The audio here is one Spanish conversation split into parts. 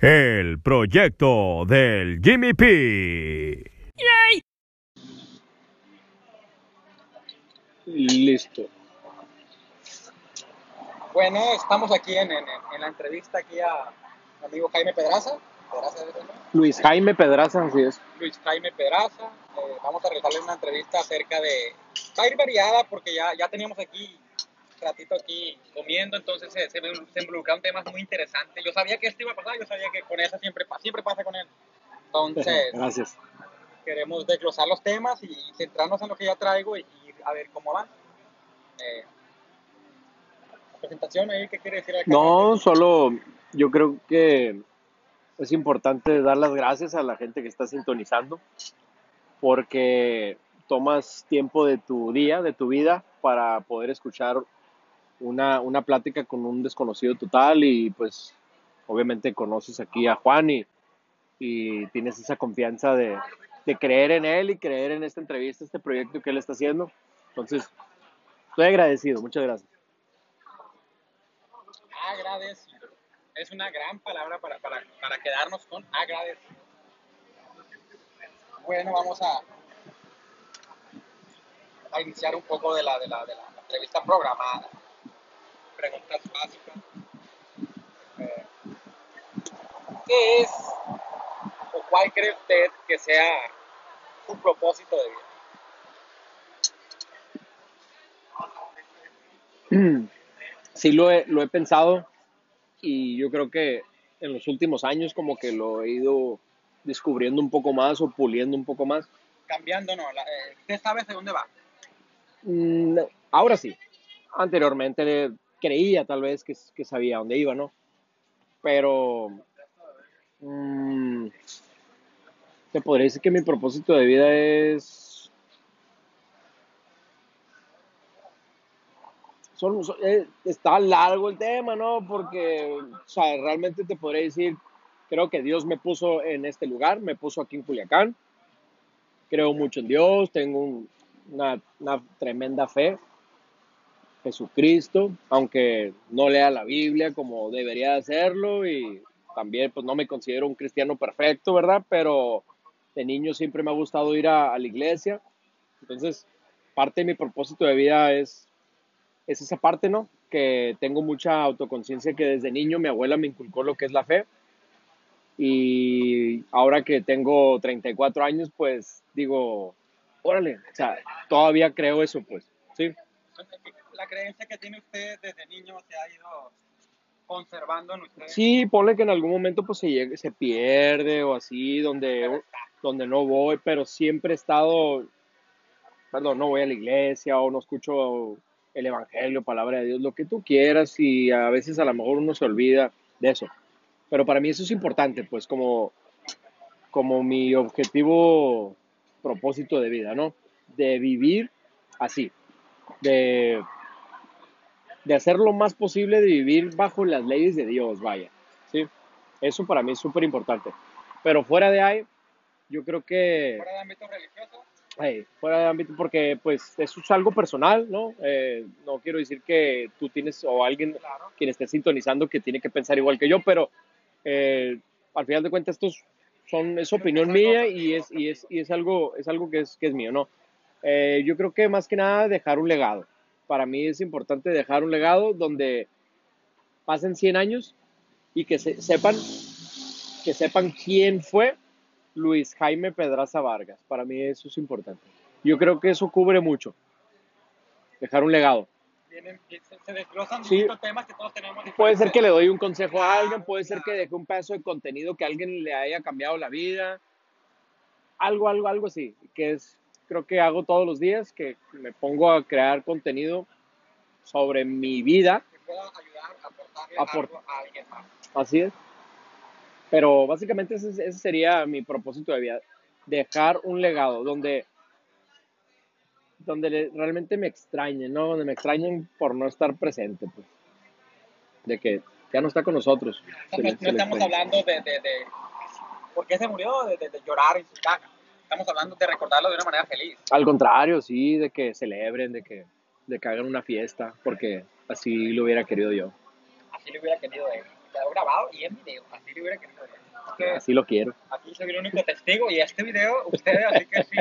El proyecto del Jimmy P. Listo. Bueno, estamos aquí en, en- en la entrevista aquí a mi amigo Jaime Pedraza. Luis Jaime Pedraza, así es. Luis Jaime Pedraza. Eh, vamos a realizarle una entrevista acerca de... Va a ir variada porque ya, ya teníamos aquí ratito aquí comiendo, entonces se, se, se involucraron temas muy interesantes. Yo sabía que esto iba a pasar, yo sabía que con eso siempre, siempre pasa con él. Entonces, Gracias. queremos desglosar los temas y centrarnos en lo que ya traigo y, y a ver cómo van. Eh, presentación ahí, ¿qué quiere decir acá? No, solo yo creo que es importante dar las gracias a la gente que está sintonizando porque tomas tiempo de tu día, de tu vida, para poder escuchar una, una plática con un desconocido total y pues obviamente conoces aquí a Juan y, y tienes esa confianza de, de creer en él y creer en esta entrevista, este proyecto que él está haciendo. Entonces, estoy agradecido, muchas gracias. agradecido. Es una gran palabra para, para, para quedarnos con agradecido. Bueno, vamos a, a iniciar un poco de la, de, la, de la entrevista programada. Preguntas básicas. Eh, ¿Qué es o cuál cree usted que sea su propósito de vida? sí lo he, lo he pensado y yo creo que en los últimos años como que lo he ido descubriendo un poco más o puliendo un poco más. Cambiando, no. la- eh, ¿Usted sabe hacia dónde va? Mm, ahora sí, anteriormente creía tal vez que, sabía dónde iba, ¿no? Pero mm, te podría decir que mi propósito de vida es... Son- eh, está largo el tema, ¿no? Porque, o sea, realmente te podría decir, creo que Dios me puso en este lugar, me puso aquí en Culiacán. Creo mucho en Dios, tengo un- una, una tremenda fe. Jesucristo, aunque no lea la Biblia como debería hacerlo y también pues no me considero un cristiano perfecto, ¿verdad? Pero de niño siempre me ha gustado ir a, a la iglesia. Entonces, parte de mi propósito de vida es, es esa parte, ¿no? Que tengo mucha autoconciencia que desde niño mi abuela me inculcó lo que es la fe. Y ahora que tengo 34 años, pues digo, órale, o sea, todavía creo eso, pues, ¿sí? La creencia que tiene usted desde niño se ha ido conservando en usted. Sí, ponle que en algún momento pues se, llegue- se pierde o así, donde, donde no voy, pero siempre he estado, perdón, no voy a la iglesia o no escucho el evangelio, palabra de Dios, lo que tú quieras y a veces a lo mejor uno se olvida de eso. Pero para mí eso es importante, pues como, como mi objetivo, propósito de vida, ¿no? De vivir así, de, de hacer lo más posible de vivir bajo las leyes de Dios, vaya, ¿sí? Eso para mí es súper importante. Pero fuera de ahí, yo creo que, Fuera de ámbito religioso, ay, fuera de ámbito, porque pues eso es algo personal, ¿no? Eh, no quiero decir que tú tienes o alguien claro. quien esté sintonizando que tiene que pensar igual que yo, pero eh, al final de cuentas estos son es opinión mía y es y es y es algo es algo que es que es mío, ¿no? Eh, yo creo que más que nada dejar un legado. Para mí es importante dejar un legado donde pasen 100 años y que se, sepan que sepan quién fue Luis Jaime Pedraza Vargas. Para mí eso es importante. Yo creo que eso cubre mucho. Dejar un legado. Vienen, se, desglosan Sí. temas que todos tenemos. Puede ser que diferentes. le doy un consejo a alguien, puede ser que deje un pedazo de contenido que a alguien le haya cambiado la vida. Algo, algo, algo así. Que es, creo que hago todos los días, que me pongo a crear contenido sobre mi vida. que pueda ayudar a aportarle Aport- algo a alguien más. Así es. Pero básicamente ese, ese sería mi propósito de vida. Dejar un legado donde, donde le- realmente me extrañen, ¿no? Donde me extrañen por no estar presente, pues. De que ya no está con nosotros. No, le- estamos hablando de, de, de por qué se murió, de, de- de llorar en su caja. Estamos hablando de recordarlo de una manera feliz. Al contrario, sí, de que celebren, de que, de que hagan una fiesta, porque así lo hubiera querido yo. Así le hubiera querido él. quedó grabado y en video. Así lo hubiera querido. Así que Así lo quiero. aquí soy el único testigo y este video, ustedes, así que si,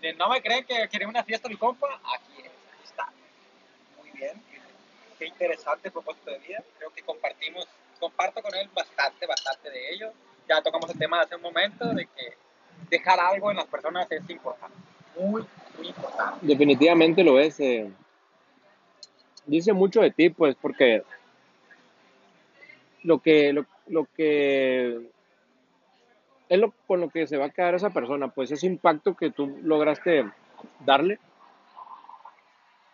si no me creen que quería una fiesta mi compa, aquí es, aquí está. Muy bien, qué interesante propósito de vida. Creo que compartimos, comparto con él bastante, bastante de ello. Ya tocamos el tema hace un momento de que dejar algo en las personas es importante. Muy, muy importante. Definitivamente lo es. eh. Dice mucho de ti, pues, porque lo que, lo, lo que es lo con lo que se va a quedar esa persona, pues ese impacto que tú lograste darle.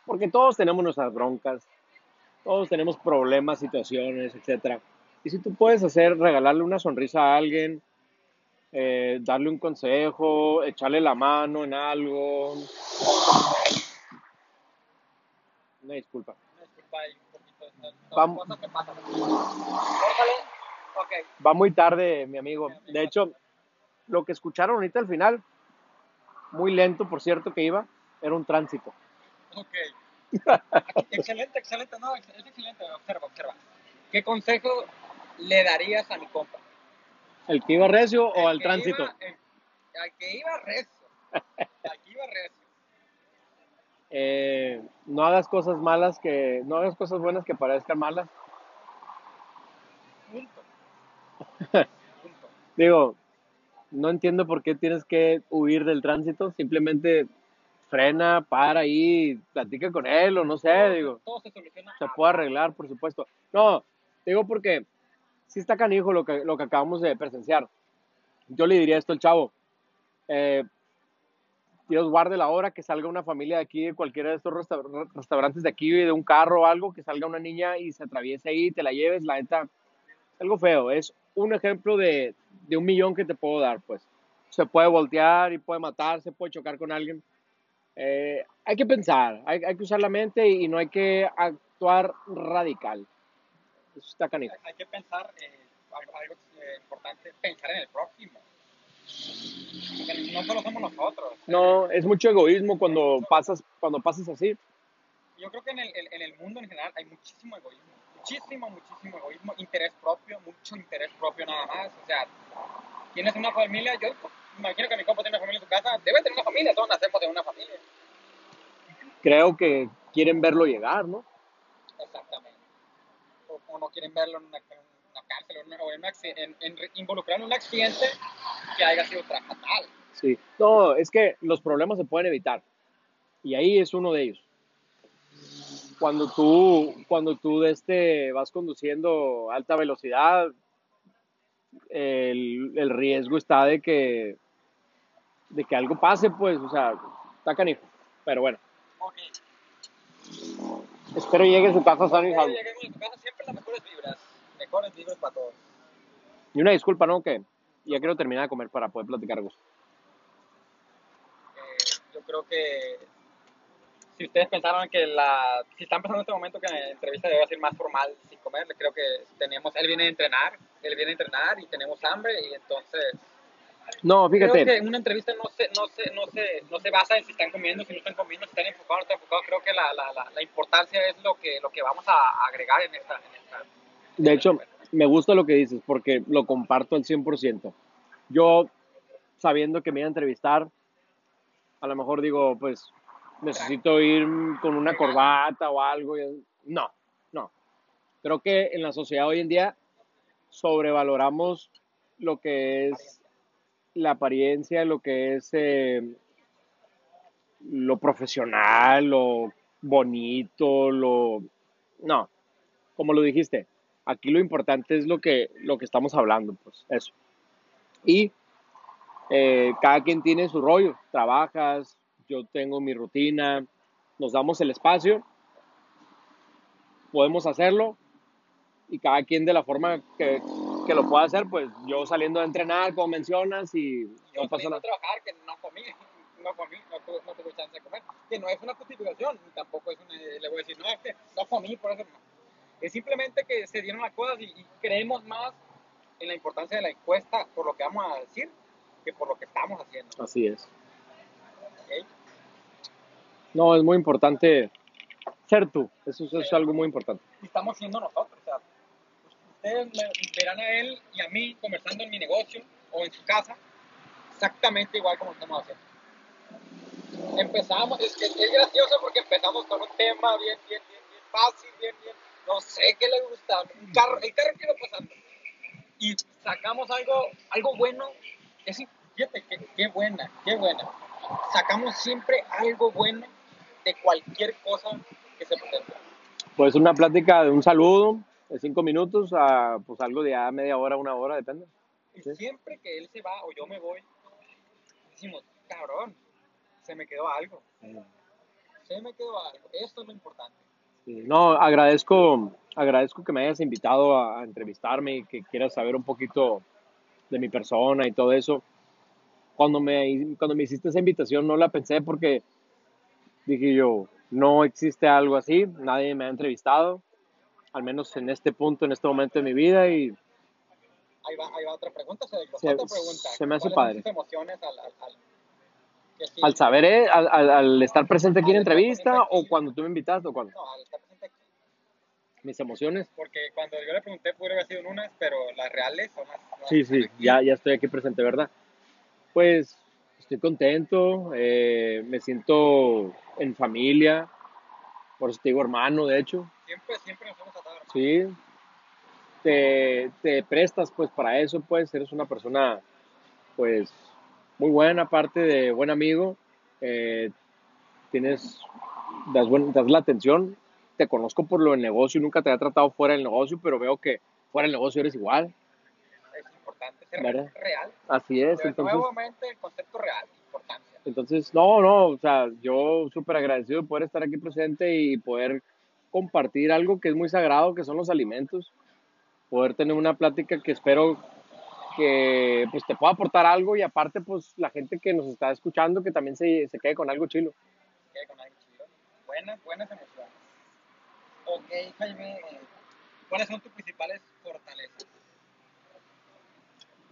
Porque todos tenemos nuestras broncas, todos tenemos problemas, situaciones, etcétera. Y si tú puedes hacer, regalarle una sonrisa a alguien, eh, darle un consejo, echarle la mano en algo. Una disculpa. Ahí un poquito. Vamos. que. Va muy tarde, mi amigo. De hecho, lo que escucharon ahorita al final, muy lento, por cierto, que iba, era un tránsito. Ok. Excelente, excelente. No, es excelente. Observa, observa. ¿Qué consejo le darías a mi compa? ¿El que iba recio o El al tránsito? iba- el- al que iba recio. Al que iba recio. Eh, no hagas cosas malas que, no hagas cosas buenas que parezcan malas. Punto. Punto. Digo, no entiendo por qué tienes que huir del tránsito, simplemente frena, para ahí, platica con él o no sé, Todo- digo. Todo se soluciona. Se puede arreglar, por supuesto. No, digo porque sí está canijo lo que, lo que acabamos de presenciar. Yo le diría esto al chavo. eh, Dios guarde la hora que salga una familia de aquí, de cualquiera de estos resta- restaurantes de aquí, de un carro o algo, que salga una niña y se atraviese ahí te la lleves, la neta, algo feo. Es un ejemplo de, de un millón que te puedo dar, pues. Se puede voltear y puede matar, se puede chocar con alguien. Eh, hay que pensar, hay que usar la mente y no hay que actuar radical. Eso está canijo. Hay que pensar, eh, algo, importante, pensar en el próximo. Porque no solo somos nosotros. No, es mucho egoísmo cuando pasas, cuando pasas así. Yo creo que en el, en el mundo en general hay muchísimo egoísmo. Muchísimo, muchísimo egoísmo. Interés propio, mucho interés propio nada más. O sea, tienes una familia, yo imagino que mi compa tiene una familia en su casa. Debe tener una familia, todos nacemos de una familia. Creo que quieren verlo llegar, ¿no? Exactamente. O, no quieren verlo en una, en una cárcel o en, o en un acci- en- en un accidente que haya sido fatal. Sí. No, es que los problemas se pueden evitar. Y ahí es uno de ellos. Cuando tú, cuando tú de este vas conduciendo a alta velocidad, el, el riesgo está de que, de que algo pase, pues, o sea, está canijo. Pero bueno. Espero llegue a su casa sano y salvo. siempre las mejores vibras. Mejores vibras para todos. Y una disculpa, ¿no? Que ya quiero terminar de comer para poder platicar a gusto. Eh, yo creo que si ustedes pensaron que la, si están pensando en este momento que la entrevista debe ser más formal sin comer, creo que tenemos, él viene a entrenar, él viene a entrenar y tenemos hambre y entonces No, fíjate. creo que una entrevista no se, no se, no se, no se basa en si están comiendo, si no están comiendo, si están enfocados o no están enfocados, creo que la, la, la, la importancia es lo que, lo que vamos a agregar en esta, en esta De hecho, me gusta lo que dices porque lo comparto al 100%. Yo, sabiendo que me iba a entrevistar, a lo mejor digo, pues, necesito ir con una corbata o algo. y- No, no. Creo que en la sociedad hoy en día sobrevaloramos lo que es la apariencia, lo que es eh, lo profesional, lo bonito, lo... No, como lo dijiste, aquí lo importante es lo que, lo que estamos hablando, pues eso. Y eh, cada quien tiene su rollo, trabajas, yo tengo mi rutina, nos damos el espacio, podemos hacerlo y cada quien de la forma que, que lo pueda hacer, pues yo saliendo a entrenar, como mencionas, y Yo no pasa nada. trabajar que no comí, no comí, no tuve, no tuve chance de comer. Que no es una justificación, tampoco es una, le voy a decir, no, es que no comí, por eso no. Es simplemente que se dieron las cosas y, y creemos más en la importancia de la encuesta por lo que vamos a decir que por lo que estamos haciendo. Así es. ¿ok? No, es muy importante ser tú, eso, eso es algo muy importante. Y estamos siendo nosotros, ustedes me verán a él y a mí conversando en mi negocio o en su casa, exactamente igual como estamos haciendo. Empezamos, es, es, es gracioso porque empezamos con un tema bien, bien, bien, bien fácil, bien, bien, no sé qué le gusta, un carro, el carro que iba pasando. Y sacamos algo, algo bueno, es, fíjate, qué, qué buena, qué buena. Sacamos siempre algo bueno de cualquier cosa que se presente. Pues una plática de un saludo de cinco minutos a pues algo de ya media hora, una hora, depende. Y Sí. siempre que él se va o yo me voy, decimos, cabrón, se me quedó algo, se me quedó algo. Esto es lo importante. Sí, No, agradezco, agradezco que me hayas invitado a, a entrevistarme y que quieras saber un poquito de mi persona y todo eso. Cuando me, cuando me hiciste esa invitación no la pensé porque dije yo, no existe algo así, nadie me ha entrevistado, al menos en este punto, en este momento de mi vida y Ahí va, ahí va otra pregunta, Cedric, Se- otra pregunta. se me hace ¿Cuáles padre. emociones al, al, al- sí- al saber, eh, al, estar presente aquí en entrevista o cuando tú me invitaste o cuando No, al estar presente aquí. mis emociones. Porque cuando yo le pregunté, pudo haber sido en unas, pero las reales son las. Sí, sí, ya, ya estoy aquí presente, ¿verdad? Pues estoy contento, eh, me siento en familia, por eso te digo hermano, de hecho, Siempre, siempre nos hemos tratado, hermano. sí. Te, te prestas pues para eso, pues eres una persona pues muy buena, aparte de buen amigo, eh, tienes, das, buen- das la atención, te conozco por lo del negocio, nunca te había tratado fuera del negocio, pero veo que fuera del negocio eres igual, Es importante ser ¿Verdad? real. así es, entonces... nuevamente, el concepto real, importancia. Entonces, no, no, o sea, yo súper agradecido de poder estar aquí presente y poder compartir algo que es muy sagrado, que son los alimentos. Poder tener una plática que espero que pues te pueda aportar algo y aparte pues la gente que nos está escuchando que también se, se quede con algo chilo. Quede con algo chido. Buenas, buenas emociones. Ok, Jaime, ¿cuáles son tus principales fortalezas?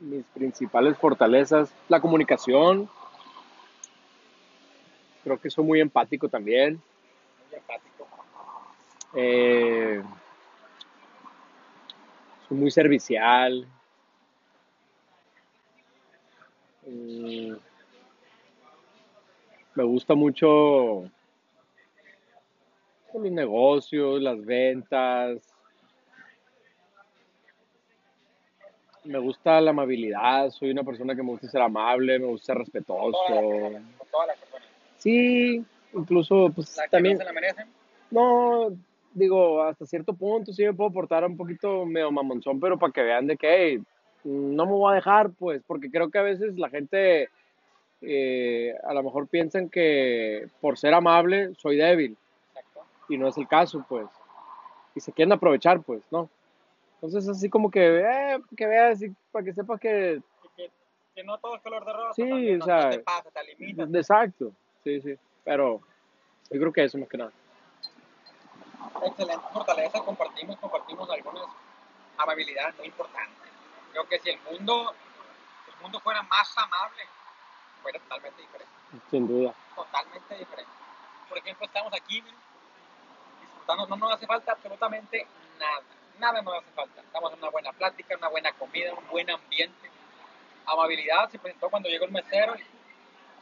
Mis principales fortalezas, la comunicación. Creo que soy muy empático también. Muy empático. Eh, soy muy servicial. Mm, me gusta mucho los negocios, las ventas. Me gusta la amabilidad, soy una persona que me gusta ser amable, me gusta ser respetuoso. Con todas las personas. Sí, incluso pues que también... no se la merecen. No, digo, hasta cierto punto sí me puedo portar un poquito medio mamonzón, pero para que vean de que hey, no me voy a dejar, pues, porque creo que a veces la gente eh, a lo mejor piensan que por ser amable soy débil Exacto. y no es el caso, pues, y se quieren aprovechar, pues, ¿no? Entonces así como que, eh, que veas y para que sepas que, que, que no todo es color de rosa. Sí, o sea, no te pasa, te limitas. exacto, sí, sí, pero yo creo que eso más que nada. Excelente fortaleza, compartimos, compartimos algunas amabilidades muy importantes. Creo que si el mundo, el mundo fuera más amable, fuera totalmente diferente. Sin duda. Totalmente diferente. Por ejemplo, estamos aquí, disfrutando, no nos hace falta absolutamente nada. Nada nos hace falta. Estamos en una buena plática, una buena comida, un buen ambiente. Amabilidad se presentó cuando llegó el mesero y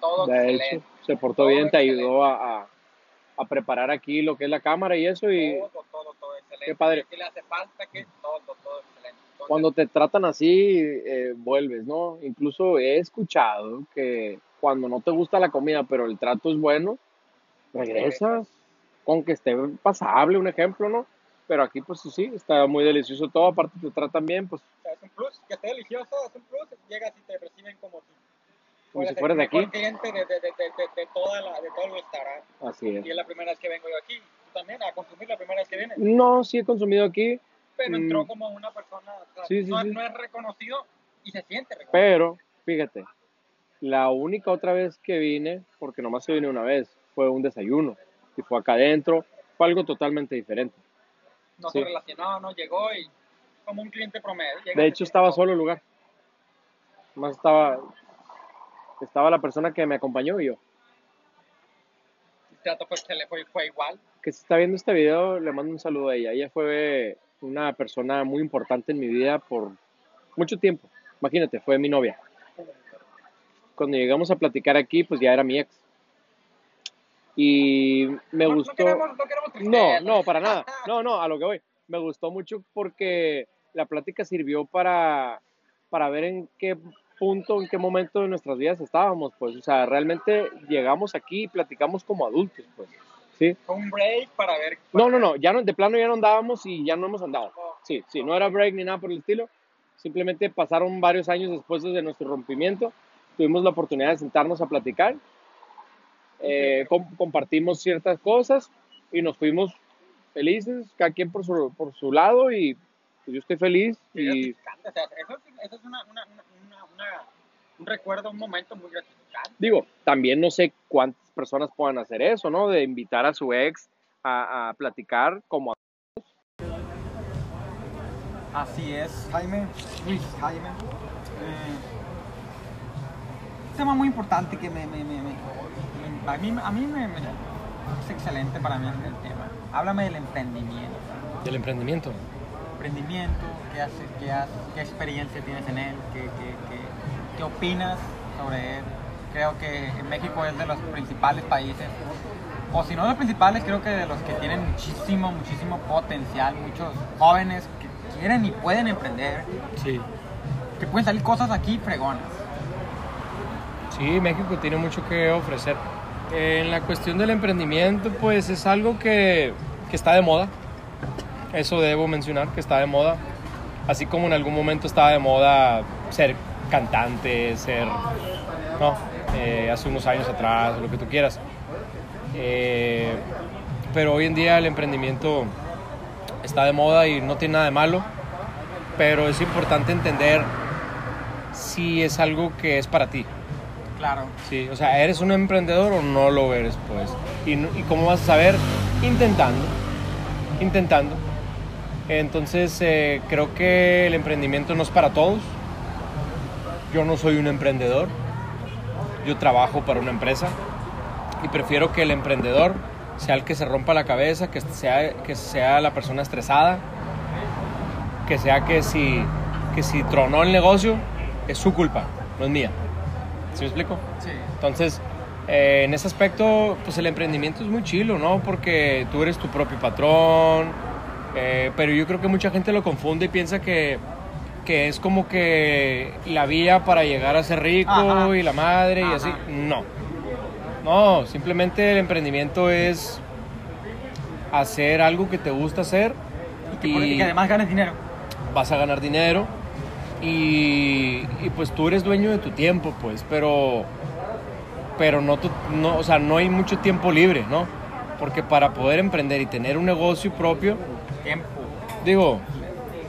todo De excelente. hecho, se portó Todo bien, te excelente. ayudó a, a, a preparar aquí lo que es la cámara y eso. Y Todo, todo, todo excelente. Qué padre. ¿Qué le hace falta? ¿Qué? Todo, todo excelente. Entonces, cuando te tratan así, eh, vuelves, ¿no? Incluso he escuchado que cuando no te gusta la comida, pero el trato es bueno, regresas con que esté pasable, un ejemplo, ¿no? Pero aquí, pues sí, está muy delicioso todo. Aparte, te tratan bien, pues O sea, es un plus, que esté delicioso, es un plus, llegas y te reciben como si como si fueras de aquí. cliente de, de, de, de, toda la, de todo el restaurante. Así Y es. es la primera vez que vengo yo aquí, tú también, a consumir la primera vez que vienes. No, sí he consumido aquí, Pero entró Mm. como una persona, o sea, Sí, sí, no, sí. no es reconocido y se siente reconocido. pero fíjate, la única otra vez que vine, porque nomás se vine una vez, fue un desayuno. Y fue acá adentro, fue algo totalmente diferente. no se relacionó, no llegó y como un cliente promedio. De hecho, estaba solo el lugar. Más estaba, estaba la persona que me acompañó y yo. Trato fue, excel- fue, fue igual. Que si está viendo este video, le mando un saludo a ella. Ella fue una persona muy importante en mi vida por mucho tiempo. Imagínate, fue mi novia. Cuando llegamos a platicar aquí, pues ya era mi ex. Y me No- no gustó. queremos- no queremos No, tristeza. no, para nada. No, no, a lo que voy. Me gustó mucho porque la plática sirvió para, para ver en qué punto, en qué momento de nuestras vidas estábamos, pues. O sea, realmente llegamos aquí y platicamos como adultos, pues. ¿Sí? Un break para ver. No, no, no, ya no, de plano ya no andábamos y ya no hemos andado. Sí, sí, no era break ni nada por el estilo. Simplemente pasaron varios años después de nuestro rompimiento. Tuvimos la oportunidad de sentarnos a platicar. Eh, com- compartimos ciertas cosas y nos fuimos felices, cada quien por su, por su lado y pues, yo estoy feliz Sí, y eso, eso es una, una, una, una- un recuerdo, un momento muy gratificante. digo, también no sé cuántas personas puedan hacer eso, ¿no? De invitar a su ex a, a platicar como Así es, Jaime, Luis Jaime. Eh, un tema muy importante que me, me- me- me- me- a mí, a mí me, me- es excelente para mí el tema. Háblame del emprendimiento. Del emprendimiento. Emprendimiento, ¿qué, haces, qué, haces, qué experiencia tienes en él? ¿Qué, qué, qué- opinas sobre él? Creo que México es de los principales países, o si no de los principales, creo que de los que tienen muchísimo, muchísimo potencial, muchos jóvenes que quieren y pueden emprender, Sí. que pueden salir cosas aquí fregonas. Sí, México tiene mucho que ofrecer. En la cuestión del emprendimiento, pues es algo que, que está de moda. Eso debo mencionar, que está de moda. Así como en algún momento estaba de moda ser cantante, ser, no, eh, hace unos años atrás, lo que tú quieras. Eh, pero hoy en día el emprendimiento está de moda y no tiene nada de malo. Pero es importante entender si es algo que es para ti. Claro. Sí, o sea, ¿eres un emprendedor o no lo eres, pues? ¿Y, y cómo vas a saber? Intentando, intentando. Entonces, eh, creo que el emprendimiento no es para todos. Yo no soy un emprendedor. Yo trabajo para una empresa y prefiero que el emprendedor sea el que se rompa la cabeza, que sea, que sea la persona estresada, que sea que si, que si tronó el negocio, es su culpa, no es mía. ¿Sí me explico? Sí. Entonces, eh, en ese aspecto, pues el emprendimiento es muy chilo, ¿no? Porque tú eres tu propio patrón, eh, pero yo creo que mucha gente lo confunde y piensa que, que es como que la vía para llegar a ser rico Ajá. y la madre y así. No. No, simplemente el emprendimiento es hacer algo que te gusta hacer Y que, y que además ganes dinero. vas a ganar dinero y, y, pues tú eres dueño de tu tiempo, pues, pero pero no, tu- no, o sea, no hay mucho tiempo libre, ¿no? Porque para poder emprender y tener un negocio propio, Tiempo. digo,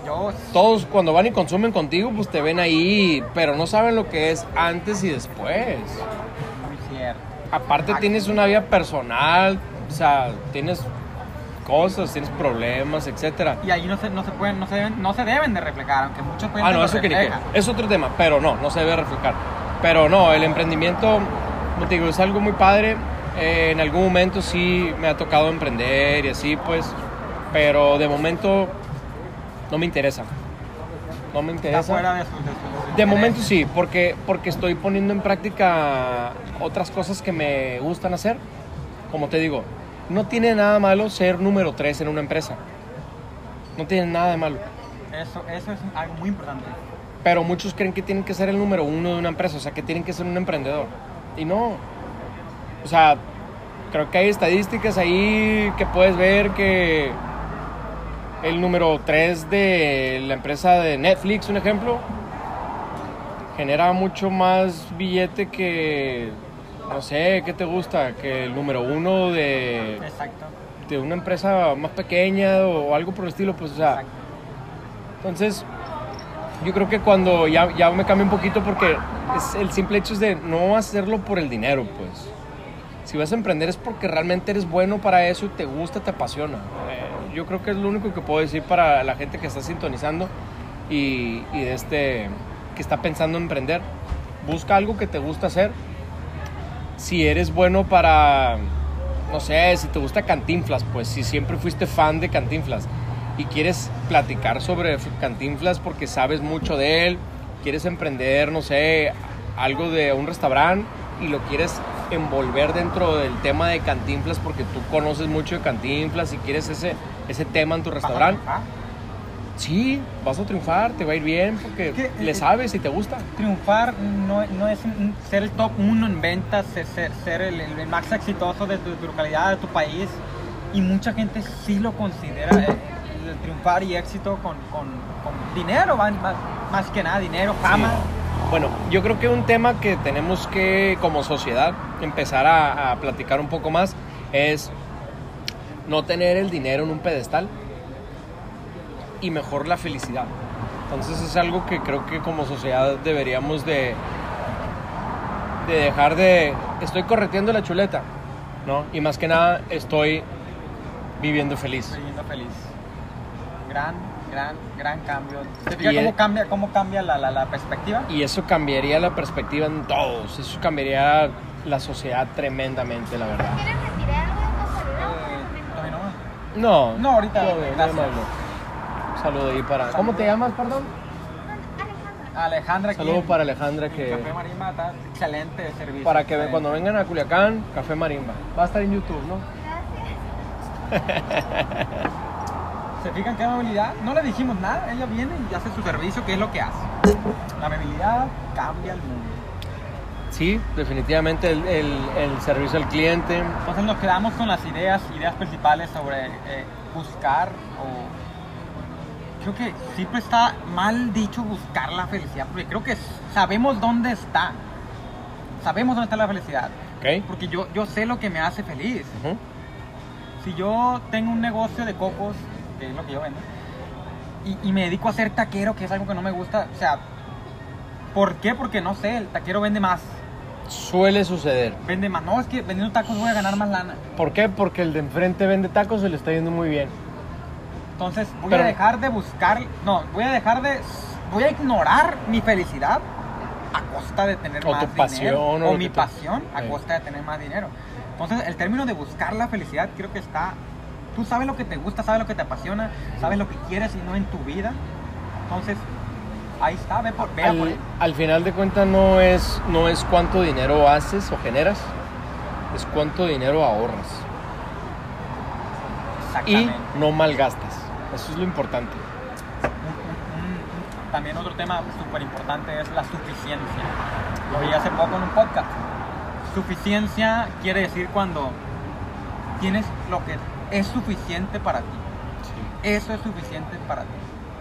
Yo todos cuando van y consumen contigo, pues te ven ahí, pero no saben lo que es antes y después. muy cierto. Aparte tienes una vida personal, o sea, tienes cosas, tienes problemas, etcétera. Y ahí no se, no se pueden, no se deben, no se deben de reflejar, aunque muchos pueden Ah, no, eso que. Es otro tema, pero no, no se debe reflejar. Pero no, el emprendimiento, como te digo, es algo muy padre. Eh, en algún momento sí me ha tocado emprender y así, pues. Pero de momento no me interesa. No me Está interesa. fuera de sus, de sus De momento sí, porque, porque estoy poniendo en práctica otras cosas que me gustan hacer. Como te digo, no tiene nada malo ser número 3 en una empresa. No tiene nada de malo. Eso, eso es algo muy importante. Pero muchos creen que tienen que ser el número uno de una empresa, o sea, que tienen que ser un emprendedor. Y no. O sea, creo que hay estadísticas ahí que puedes ver que el número 3 de la empresa de Netflix, un ejemplo, genera mucho más billete que, no sé, ¿qué te gusta? Que el número uno de, Exacto. de una empresa más pequeña o algo por el estilo, pues, o sea, Exacto. entonces, yo creo que cuando ya, ya me cambia un poquito porque es el simple hecho es de no hacerlo por el dinero, pues. Si vas a emprender es porque realmente eres bueno para eso y te gusta, te apasiona. Eh, yo creo que es lo único que puedo decir para la gente que está sintonizando y, y de este que está pensando en emprender. Busca algo que te gusta hacer. Si eres bueno para, no sé, si te gusta Cantinflas, pues si siempre fuiste fan de Cantinflas y quieres platicar sobre Cantinflas porque sabes mucho de él, quieres emprender, no sé, algo de un restaurante y lo quieres envolver dentro del tema de Cantinflas porque tú conoces mucho de Cantinflas y quieres ese, ese tema en tu restaurante, sí, vas a triunfar, te va a ir bien porque ¿Qué? le sabes y te gusta. triunfar no, no es ser el top uno en ventas, ser, ser- el, el más exitoso de tu, de tu localidad, de tu país. Y mucha gente sí lo considera eh, el, triunfar y éxito con, con- con dinero, más, más- más que nada, dinero, fama. Bueno, yo creo que un tema que tenemos que, como sociedad, empezar a, platicar un poco más es no tener el dinero en un pedestal y mejor la felicidad. Entonces es algo que creo que como sociedad deberíamos de, de dejar de... Estoy correteando la chuleta, ¿no? Y más que nada estoy viviendo feliz. Viviendo feliz. Gran, gran, gran cambio. ¿Se fija Y cómo el- cambia, cómo cambia la, la- la perspectiva? Y eso cambiaría la perspectiva en todos, eso cambiaría la sociedad tremendamente, la verdad. ¿Quieres decir algo? Eh, no. No, No, ahorita, gracias. no. Un saludo ahí para. ¿Cómo te llamas, perdón? Alejandra. Alejandra aquí. Saludo en- para Alejandra que Café Marimba está excelente servicio. para que Excelente. cuando vengan a Culiacán, Café Marimba. Va a estar en YouTube, ¿no? ¿Se fijan qué amabilidad? No le dijimos nada, ella viene y hace su servicio, que es lo que hace. La amabilidad cambia el mundo. Sí, definitivamente el, el- el servicio al cliente. Entonces nos quedamos con las ideas, ideas principales sobre eh, buscar o... Creo que siempre está mal dicho buscar la felicidad, porque creo que sabemos dónde está. Sabemos dónde está la felicidad. ¿Ok? Porque yo, yo sé lo que me hace feliz. Ujú. Si yo tengo un negocio de cocos, que es lo que yo vendo, y, y me dedico a ser taquero, que es algo que no me gusta, o sea, ¿por qué? Porque no sé, el taquero vende más. Suele suceder. Vende más. No, es que vendiendo tacos voy a ganar más lana. ¿Por qué? Porque el de enfrente vende tacos y le está yendo muy bien. Entonces voy Pero- a dejar de buscar, no, voy a dejar de, voy a ignorar mi felicidad a costa de tener O más tu pasión, dinero. o O, mi te- pasión a costa de tener más dinero. Entonces el término de buscar la felicidad creo que está, tú sabes lo que te gusta, sabes lo que te apasiona, sabes lo que quieres y no en tu vida. Entonces ahí está, ve por, vea por Al, al final de cuentas no es, no es cuánto dinero haces o generas, es cuánto dinero ahorras. Y no malgastas. Eso es lo importante. También otro tema súper importante es la suficiencia. Lo vi hace poco en un podcast. Suficiencia quiere decir cuando tienes lo que es suficiente para ti. Eso es suficiente para ti.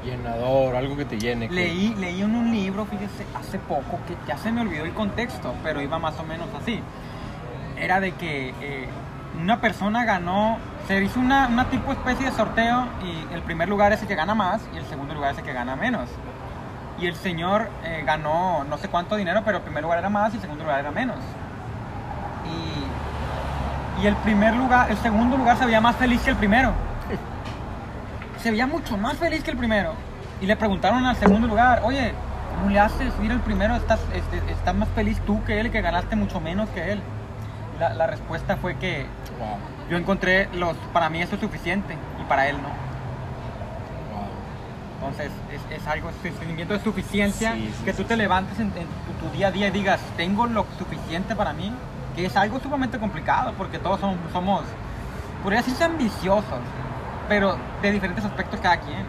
Llenador, algo que te llene. que- Leí, leí en un libro, fíjese, hace poco, que ya se me olvidó el contexto, pero iba más o menos así. Era de que eh, una persona ganó, se hizo una, una tipo especie de sorteo y el primer lugar es el que gana más y el segundo lugar es el que gana menos. Y el señor eh, ganó no sé cuánto dinero, pero el primer lugar era más y el segundo lugar era menos. Y, y el primer lugar, el segundo lugar se veía más feliz que el primero se veía mucho más feliz que el primero. Y le preguntaron al segundo lugar, oye, ¿cómo le haces? Ir el primero, estás, estás más feliz tú que él, que ganaste mucho menos que él. La, la respuesta fue que Wow, yo encontré los, para mí eso es suficiente y para él no. wow. Entonces es, es algo, es sentimiento de suficiencia, Sí, sí, que tú te levantes en, en tu, tu día a día y digas, tengo lo suficiente para mí, que es algo sumamente complicado porque todos somos, somos podría decirse ambiciosos, pero de diferentes aspectos cada quien.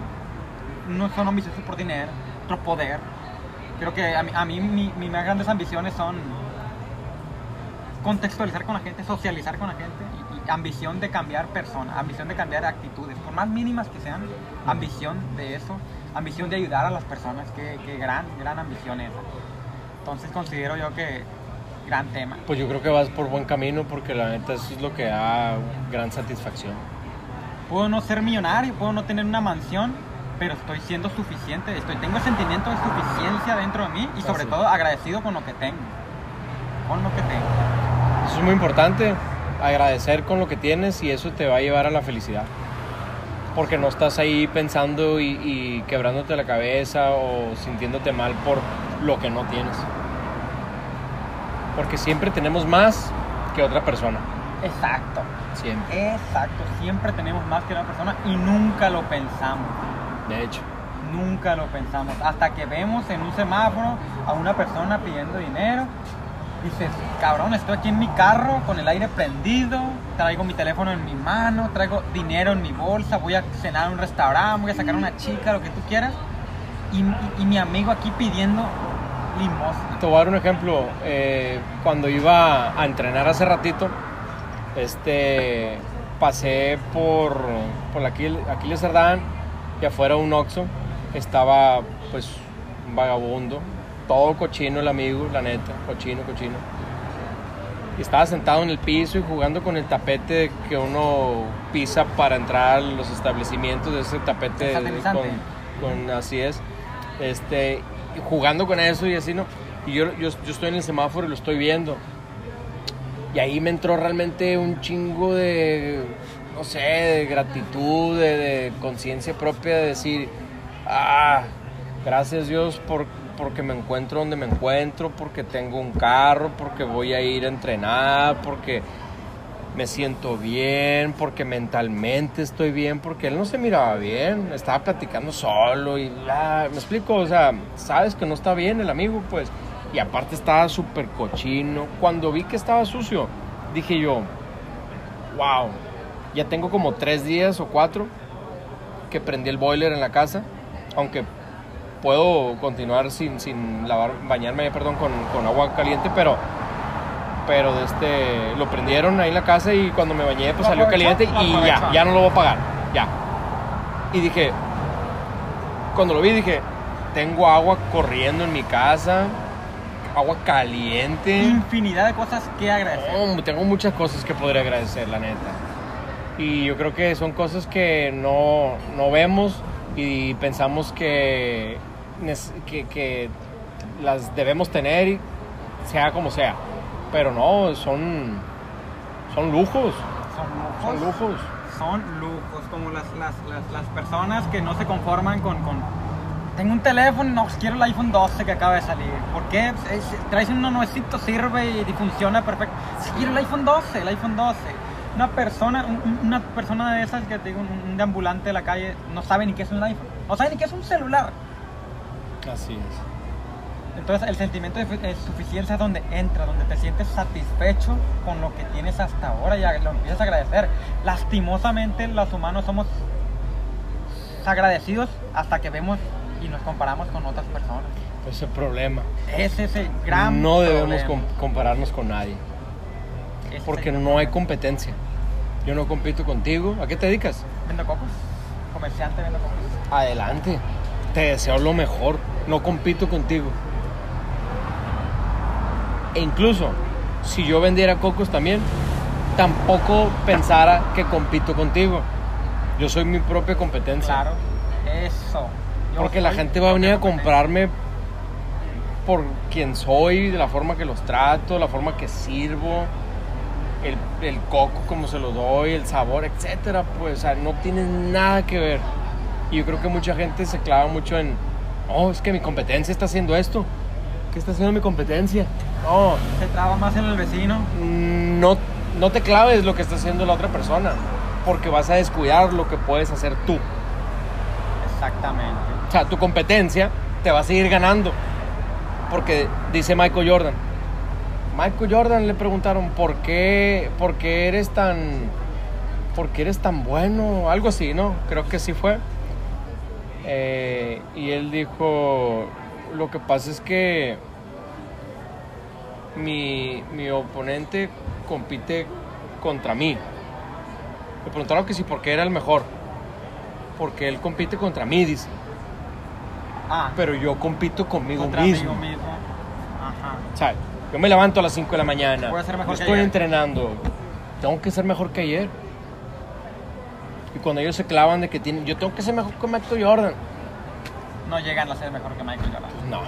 Unos son ambiciosos por dinero, otros poder. Creo que a mí, a mí mi- mis más grandes ambiciones son contextualizar con la gente, socializar con la gente ambición de cambiar personas, ambición de cambiar actitudes, por más mínimas que sean, ambición de eso, ambición de ayudar a las personas, que, que gran, gran ambición esa. Entonces considero yo que gran tema. Pues yo creo que vas por buen camino porque la neta eso es lo que da gran satisfacción. Puedo no ser millonario, puedo no tener una mansión, pero estoy siendo suficiente, estoy, tengo el sentimiento de suficiencia dentro de mí y sobre Así. todo agradecido con lo que tengo. Con lo que tengo. Eso es muy importante, agradecer con lo que tienes y eso te va a llevar a la felicidad. Porque no estás ahí pensando y, y quebrándote la cabeza o sintiéndote mal por lo que no tienes. Porque siempre tenemos más que otra persona. Exacto. Siempre. Exacto. Siempre tenemos más que una persona y nunca lo pensamos. De hecho. Nunca lo pensamos. Hasta que vemos en un semáforo a una persona pidiendo dinero. Dices, cabrón, estoy aquí en mi carro con el aire prendido, traigo mi teléfono en mi mano, traigo dinero en mi bolsa, voy a cenar a un restaurante, voy a sacar una chica, lo que tú quieras. Y, y- y mi amigo aquí pidiendo limosna. Te voy a dar un ejemplo. Eh, cuando iba a entrenar hace ratito, este, pasé por, por Aquil- Aquiles Cerdán y afuera un Oxxo estaba pues un vagabundo, todo cochino el amigo, la neta, cochino, cochino. Y estaba sentado en el piso y jugando con el tapete que uno pisa para entrar a los establecimientos, ese tapete con, con- así es, este, jugando con eso y así, ¿no? Y yo, yo, yo estoy en el semáforo y lo estoy viendo. Y ahí me entró realmente un chingo de, no sé, de gratitud, de, de conciencia propia, de decir, ah, gracias Dios por, porque me encuentro donde me encuentro, porque tengo un carro, porque voy a ir a entrenar, porque me siento bien, porque mentalmente estoy bien, porque él no se miraba bien, estaba platicando solo y la, me explico, o sea, sabes que no está bien el amigo, pues, y aparte estaba súper cochino. Cuando vi que estaba sucio, dije yo, wow, ya tengo como tres días o cuatro que prendí el boiler en la casa, aunque puedo continuar sin, sin lavar, bañarme, perdón, con, con agua caliente, pero pero de este lo prendieron ahí en la casa y cuando me bañé pues salió caliente y ya, ya no lo voy a pagar, ya. Y dije, cuando lo vi dije, tengo agua corriendo en mi casa, agua caliente. Infinidad de cosas que agradecer. No, tengo muchas cosas que podría agradecer, la neta. Y yo creo que son cosas que no, no vemos y pensamos que, que, que las debemos tener, sea como sea. Pero no, son, son lujos. Son Son lujos. lujos. Son lujos, como las, las, las, las personas que no se conforman con, con... Tengo un teléfono, no, quiero el iPhone 12 que acaba de salir. ¿Por qué? Es- es- traes uno nuevecito, sirve y funciona perfecto. Sí, quiero el iPhone 12, el iPhone 12. Una persona, un- un- una persona de esas que te digo, un, un deambulante de la calle, no sabe ni qué es un iPhone. No sabe ni qué es un celular. Así es. Entonces el sentimiento de fi- de suficiencia es donde entra, donde te sientes satisfecho con lo que tienes hasta ahora y lo empiezas a agradecer. Lastimosamente los humanos somos agradecidos hasta que vemos y nos comparamos con otras personas. Ese problema. Ese es el gran no debemos problema. compararnos con nadie. Ese es Porque el no hay competencia. Yo no compito contigo. ¿A qué te dedicas? Vendo cocos. Comerciante vendo cocos. Adelante. Te deseo lo mejor. No compito contigo. E incluso, si yo vendiera cocos también, tampoco pensara que compito contigo. Yo soy mi propia competencia. Claro. Eso. Yo Porque la gente va a venir a comprarme por quien soy, de la forma que los trato, la forma que sirvo, el, el coco como se lo doy, el sabor, etcétera. Pues, o sea, no tiene nada que ver. Y yo creo que mucha gente se clava mucho en, oh, es que mi competencia está haciendo esto. ¿Qué está haciendo mi competencia? No, Se traba más en el vecino. no, no te claves lo que está haciendo la otra persona, porque vas a descuidar lo que puedes hacer tú. Exactamente. O sea, tu competencia te va a seguir ganando. Porque dice Michael Jordan. Michael Jordan le preguntaron, ¿por qué, por qué eres tan... ¿Por qué eres tan bueno? Algo así, ¿no? Creo que sí fue. Eh, y él dijo, lo que pasa es que mi, mi oponente compite contra mí. Le preguntaron que sí, por qué era el mejor. Porque él compite contra mí, dice. Ah, Pero yo compito conmigo contra mismo. Ajá. O sea, yo me levanto a las 5 de la mañana. Voy a ser mejor yo que estoy ayer. entrenando. Tengo que ser mejor que ayer. Y cuando ellos se clavan de que tienen, yo tengo que ser mejor que Michael Jordan. No llegan a ser mejor que Michael Jordan. Pues no.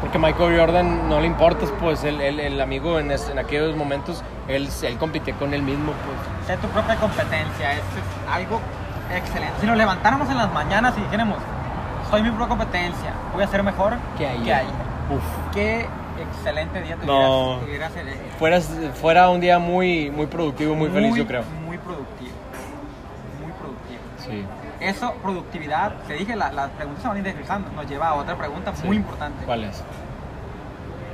Porque Michael Jordan no le importas, pues el, el- el amigo en, es- en aquellos momentos, él, él compite con él mismo, pues. Sé tu propia competencia, eso es algo excelente. Si nos levantáramos en las mañanas y dijéramos, soy mi propia competencia, voy a ser mejor Que ayer. que ayer. Uf. Qué excelente día No. tuvieras, tuvieras, eh, Fueras, fuera un día muy, muy productivo, muy feliz, yo creo. Muy productivo. Muy productivo. Sí. Eso, productividad, te dije, la- las preguntas se van a ir desglosando. Nos lleva a otra pregunta Sí. muy importante. ¿Cuál es?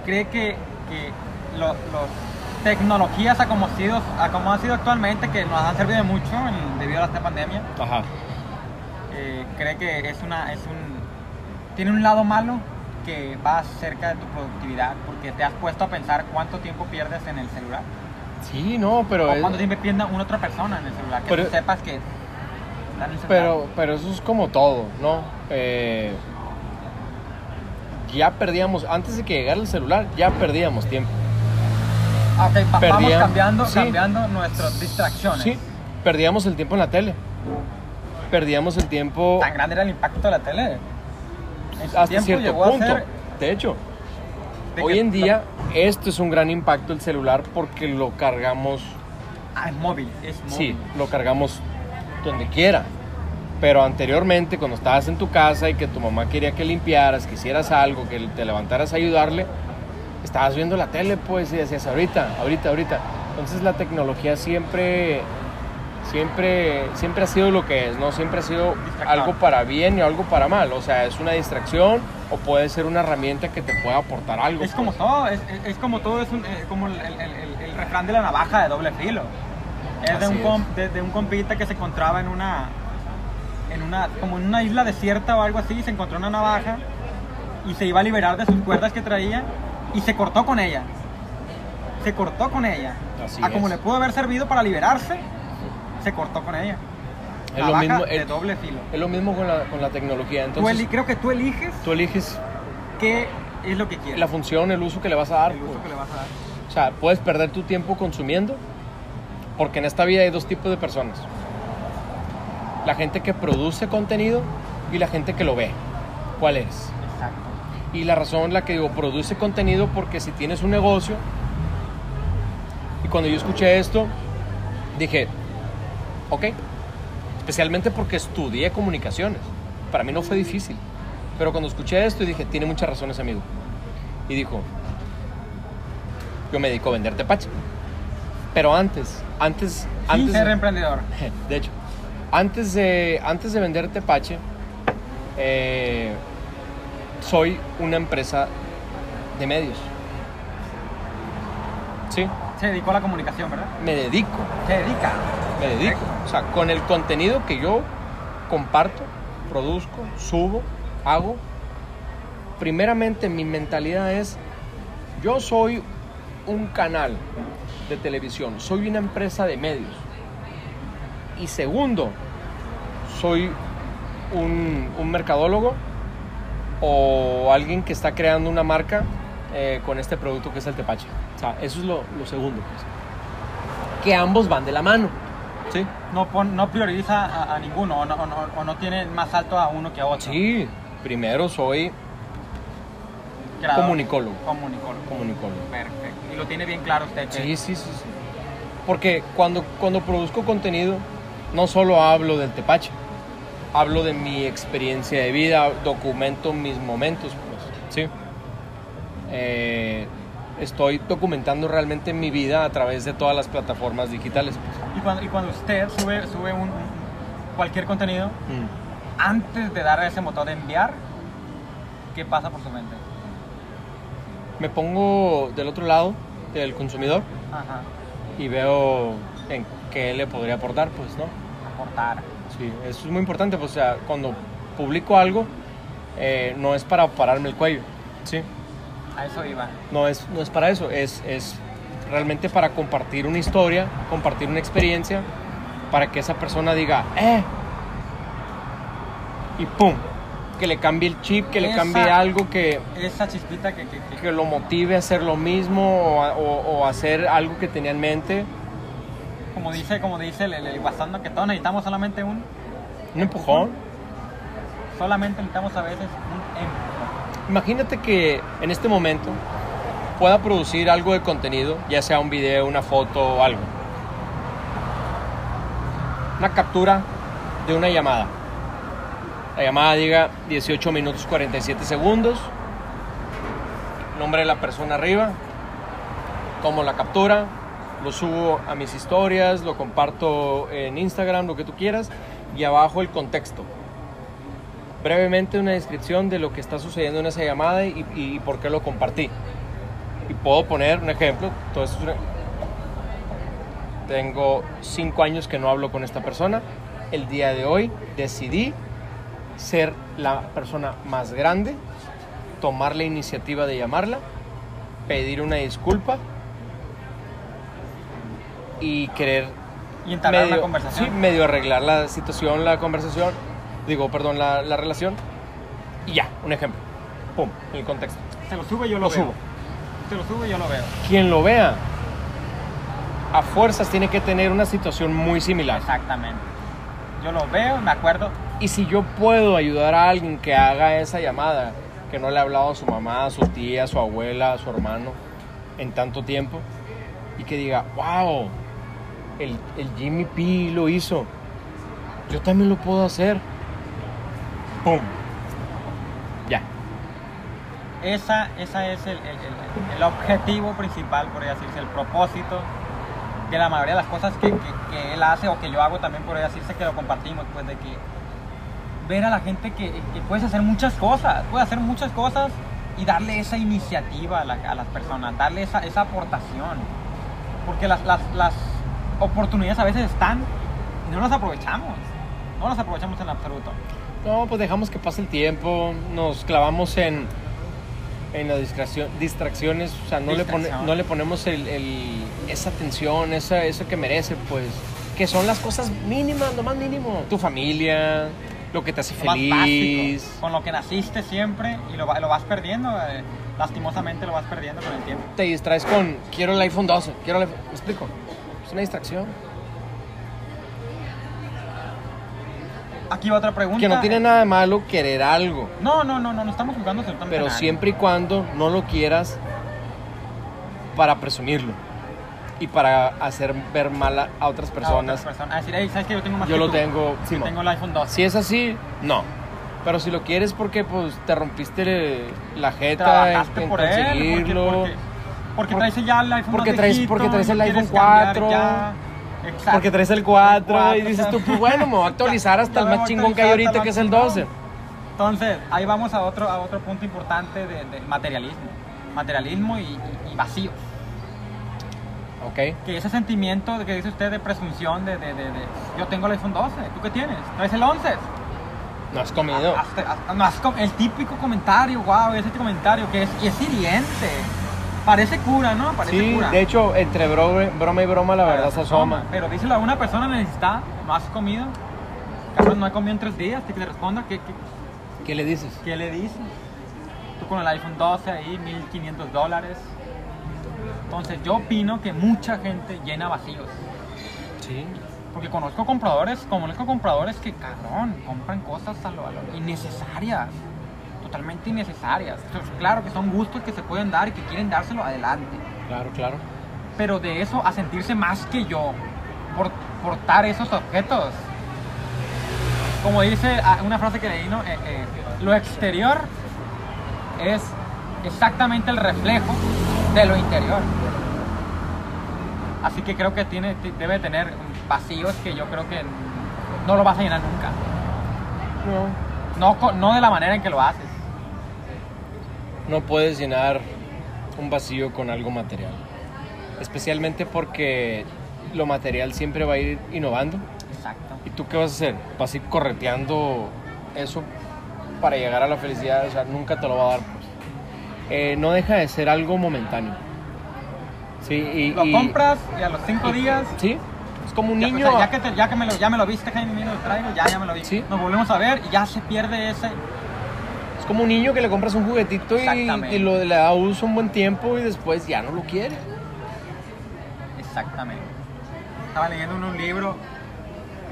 ¿Cree que, que lo- los tecnologías a como, sido, a como han sido actualmente, que nos han servido mucho en- debido a esta pandemia, Ajá. eh, cree que es una es un tiene un lado malo que va cerca de tu productividad porque te has puesto a pensar cuánto tiempo pierdes en el celular Sí, no, pero... o es- cuánto tiempo pierde una otra persona en el celular que Pero- tú sepas que Pero, pero eso es como todo, ¿no? Eh, ya perdíamos, antes de que llegara el celular, ya perdíamos tiempo. Ah, ok, va- vamos cambiando sí. cambiando nuestras distracciones Sí, perdíamos el tiempo en la tele. Perdíamos el tiempo tan grande era el impacto de la tele en su hasta cierto punto. ser De hecho, de hoy que- en día esto es un gran impacto el celular porque lo cargamos, Ah, es móvil es móvil sí, lo cargamos donde quiera. Pero anteriormente, cuando estabas en tu casa y que tu mamá quería que limpiaras, que hicieras algo, que te levantaras a ayudarle, estabas viendo la tele, pues, y decías, ahorita, ahorita, ahorita. Entonces la tecnología siempre, siempre, siempre ha sido lo que es, ¿no? Siempre ha sido algo para bien y algo para mal. O sea, es una distracción o puede ser una herramienta que te pueda aportar algo. Es como pues. todo, es, es- es como todo, es un- eh, como el, el- el- el refrán de la navaja de doble filo. Es de un, es. com- de, de un compita que se encontraba en una, en una, como en una isla desierta o algo así, se encontró una navaja y se iba a liberar de sus cuerdas que traía y se cortó con ella. Se cortó con ella. Así a como es. le pudo haber servido para liberarse, se cortó con ella. Es lo Navaja mismo, de es- doble filo. Es lo mismo con la, con la tecnología. Tú Entonces, eli- creo que tú eliges tú eliges qué es lo que quieres. la función, el uso que le vas a dar. el uso pues. que le vas a dar. O sea, puedes perder tu tiempo consumiendo, porque en esta vida hay dos tipos de personas. La gente que produce contenido y la gente que lo ve. ¿Cuál es? Exacto. Y la razón la que digo, produce contenido porque si tienes un negocio, y cuando yo escuché esto, dije, ok, especialmente porque estudié comunicaciones. Para mí no fue difícil. Pero cuando escuché esto, dije, tiene muchas razones, amigo. Y dijo, yo me dedico a vender tepache. Pero antes, antes, antes, ser emprendedor. de hecho, antes de, antes de vender tepache, eh, soy una empresa de medios. Sí, Se dedicó a la comunicación, ¿verdad? me dedico, Se dedica. me dedico. O sea, con el contenido que yo comparto, produzco, subo, hago, primeramente mi mentalidad es, yo soy un canal de televisión, soy una empresa de medios. Y segundo, soy un, un mercadólogo o alguien que está creando una marca eh, con este producto que es el tepache. O sea, eso es lo, lo segundo. pues. Que ambos van de la mano. ¿Sí? No, pon- no prioriza a, a ninguno o no, o, no, o no tiene más alto a uno que a otro. Sí, primero soy Creador. comunicólogo. Comunicólogo. comunicólogo. Perfecto. Y lo tiene bien claro usted. que- Sí, sí, sí, sí. Porque cuando, cuando produzco contenido, no solo hablo del tepache, hablo de mi experiencia de vida, documento mis momentos, pues, sí. Eh, estoy documentando realmente mi vida a través de todas las plataformas digitales. pues. Y, cuando, y cuando usted sube, sube un, cualquier contenido, Mm. antes de dar ese botón de enviar, ¿qué pasa por su mente? Me pongo del otro lado del consumidor Ajá. y veo en qué le podría aportar, pues, ¿no? Aportar. Sí, eso es muy importante, pues, o sea, cuando publico algo, eh, no es para pararme el cuello, ¿sí? A eso iba. No es, no es para eso, es, es realmente para compartir una historia, compartir una experiencia, para que esa persona diga, ¡eh! Y ¡pum! Que le cambie el chip, que le cambie algo que, Esa chispita que, que, que- que lo motive a hacer lo mismo o, a- o- o hacer algo que tenía en mente. como dice, como dice el, el, que todos necesitamos solamente un, Un empujón. solamente necesitamos a veces un empujón. Imagínate que en este momento pueda producir algo de contenido, ya sea un video, una foto o algo. Una captura de una llamada. La llamada diga 18 minutos 47 segundos nombre de la persona arriba, tomo la captura, lo subo a mis historias, lo comparto en Instagram, lo que tú quieras, y abajo el contexto. Brevemente una descripción de lo que está sucediendo en esa llamada y, por qué lo compartí. Y puedo poner un ejemplo. Tengo cinco años que no hablo con esta persona. El día de hoy decidí ser la persona más grande, tomar la iniciativa de llamarla, pedir una disculpa y querer Y entablar medio, una conversación. sí, medio arreglar la situación, la conversación, digo, perdón, la, la relación. Y ya, un ejemplo. Pum, el contexto. Se lo sube yo lo, Lo veo. subo. Se lo sube yo lo veo. Quien lo vea, a fuerzas tiene que tener una situación muy similar. Exactamente. Yo lo veo, me acuerdo. Y si yo puedo ayudar a alguien que haga esa llamada, que no le ha hablado a su mamá, a su tía, a su abuela, a su hermano en tanto tiempo, y que diga, wow, el, el Jimmy P lo hizo, yo también lo puedo hacer. ¡Pum! Ya. Esa, esa es el, el- el- objetivo principal, por decirse, el propósito de la mayoría de las cosas que, que- que él hace o que yo hago también, por decirse que lo compartimos, pues de que ver a la gente que, que puedes hacer muchas cosas, puedes hacer muchas cosas y darle esa iniciativa a, la- a las personas, darle esa, esa aportación. Porque las, las, las oportunidades a veces están y no las aprovechamos, no las aprovechamos en absoluto. No, pues dejamos que pase el tiempo, nos clavamos en, en las distraccio- distracciones, o sea, no, le, pone- no le ponemos el, el- esa atención, esa, eso que merece, pues, que son las cosas mínimas, lo más mínimo. Tu familia, lo que te hace Lo feliz. básico, con lo que naciste siempre y lo, lo vas perdiendo, eh, lastimosamente lo vas perdiendo con el tiempo. Te distraes con, quiero el iPhone 12, quiero el iPhone... ¿Me explico? Es una distracción. Aquí va otra pregunta. Que no tiene nada de malo querer algo, No, no, no, no, no estamos jugando absolutamente pero nada. siempre y cuando no lo quieras para presumirlo y para hacer ver mal a a otras A personas. otras personas. A decir, hey, ¿sabes que yo tengo más Yo que lo tú? tengo, Yo tengo el iPhone 12. Si es así, no. Pero si lo quieres porque pues te rompiste la jeta en, en por él, porque, conseguirlo. porque, porque Por- traes ya el iPhone porque traes- porque traes y el iPhone quieres cambiar 4. ya. Exacto. Porque traes el 4 y cuatro, dices tú, pues bueno, me voy a actualizar hasta el más a chingón que hay ahorita, que es el el más 12. chingón. Entonces, ahí vamos a otro, a otro punto importante de- del materialismo. Materialismo y, y- y vacío. Que ese sentimiento que dice usted de presunción de, de, de- de, yo tengo el iPhone 12, ¿tú qué tienes? ¿Traes el 11? No has comido. Hasta- no, es com- el típico comentario, wow, ese comentario que es, y es hiriente. Parece cura, ¿no? Parece Sí, cura. de hecho, entre bro- broma y broma la verdad se asoma. Pero díselo a una persona necesitada, no has comido. Cabrón, no he comido en tres días, que te responda, ¿qué, qué, ¿Qué le dices? qué le dices? Tú con el iPhone 12 ahí, 1500 dólares. Entonces yo opino que mucha gente llena vacíos. Sí. Porque conozco compradores, conozco compradores que, cabrón, compran cosas a lo, a lo innecesarias. Totalmente innecesarias. Entonces, claro que son gustos que se pueden dar y que quieren dárselo adelante. Claro, claro. Pero de eso a sentirse más que yo por portar esos objetos. Como dice ah, una frase que leí, ¿no? Eh, eh, lo exterior es exactamente el reflejo de lo interior. Así que creo que tiene, ti- debe tener vacíos que yo creo que no lo vas a llenar nunca. No. No, no de la manera en que lo haces. No puedes llenar un vacío con algo material. Especialmente porque lo material siempre va a ir innovando. Exacto. ¿Y tú qué vas a hacer? ¿Vas a ir correteando eso para llegar a la felicidad? O sea, nunca te lo va a dar. Eh, no deja de ser algo momentáneo. Sí, y, Lo y- compras y a los cinco y- días Sí, es como un Ya, niño. o sea, ya, que te- ya que me lo, ya me lo viste, Jaime, mira, lo traigo, ya, ya me lo vi. Sí. Nos volvemos a ver y ya se pierde ese. Es como un niño que le compras un juguetito y lo, le da uso un buen tiempo y después ya no lo quiere. Exactamente. Estaba leyendo en un libro,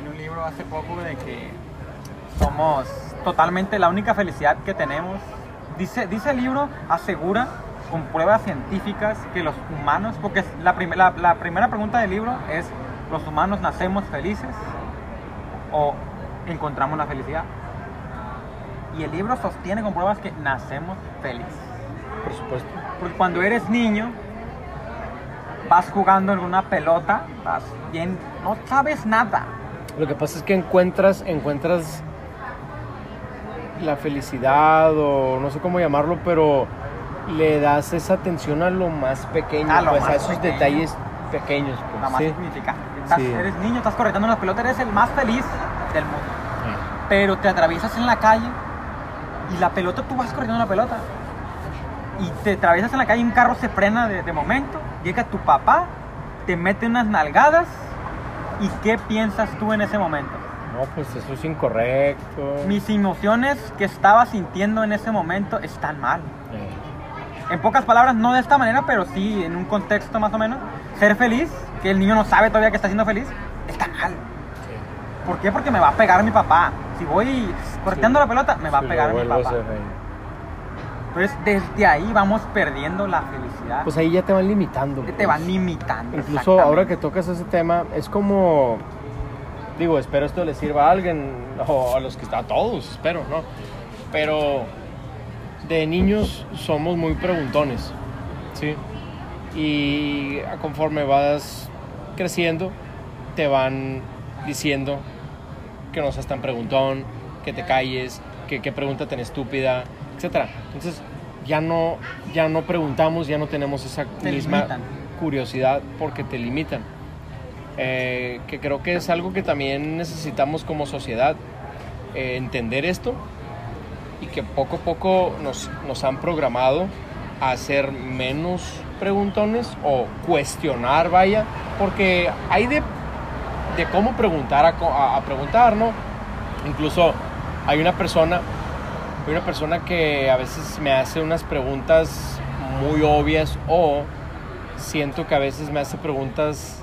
en un libro hace poco de que somos totalmente la única felicidad que tenemos. Dice, dice el libro, asegura con pruebas científicas que los humanos, porque la, prim- la, la primera pregunta del libro es, ¿los humanos nacemos felices o encontramos la felicidad? Y el libro sostiene con pruebas que nacemos felices. Por supuesto. supuesto. Porque cuando eres niño, vas jugando en una pelota, vas bien, no sabes nada. Lo que pasa es que encuentras, encuentras la felicidad o no sé cómo llamarlo, pero le das esa atención a lo más pequeño, A lo pues, a más esos pequeño. detalles pequeños. pues, Nada más sí. significa. Estás- Sí. Eres niño, estás corriendo en la pelota, eres el más feliz del mundo. Pero te atraviesas en la calle y la pelota, tú vas corriendo en la pelota. Y te atraviesas en la calle y un carro se frena de, de momento. Llega tu papá, te mete unas nalgadas. ¿Y qué piensas tú en ese momento? No, pues eso es incorrecto. Mis emociones que estaba sintiendo en ese momento están mal. Eh, En pocas palabras, no de esta manera, pero sí en un contexto más o menos. Ser feliz, que el niño no sabe todavía que está siendo feliz, está mal. sí. ¿Por qué? Porque me va a pegar mi papá. Si voy corteando Sí. la pelota, me va a pegar mi papá. Entonces, desde ahí vamos perdiendo la felicidad. Pues ahí ya te van limitando. te pues. van limitando. Incluso ahora que tocas ese tema, es como, digo, espero esto le sirva a alguien, o a los que a todos, espero, ¿no? Pero de niños somos muy preguntones, ¿sí? Y conforme vas creciendo, te van diciendo que no seas tan preguntón, que te calles, que qué pregunta tan estúpida, etcétera. Entonces, ya no, ya no preguntamos, ya no tenemos esa Te misma limitan. curiosidad porque te limitan. Eh, que creo que es algo que también necesitamos como sociedad, eh, entender esto y que poco a poco nos, nos han programado a ser menos preguntones o cuestionar, vaya, porque hay de, de cómo preguntar a- a preguntar, ¿no? Incluso hay una persona, hay una persona que a veces me hace unas preguntas muy obvias o siento que a veces me hace preguntas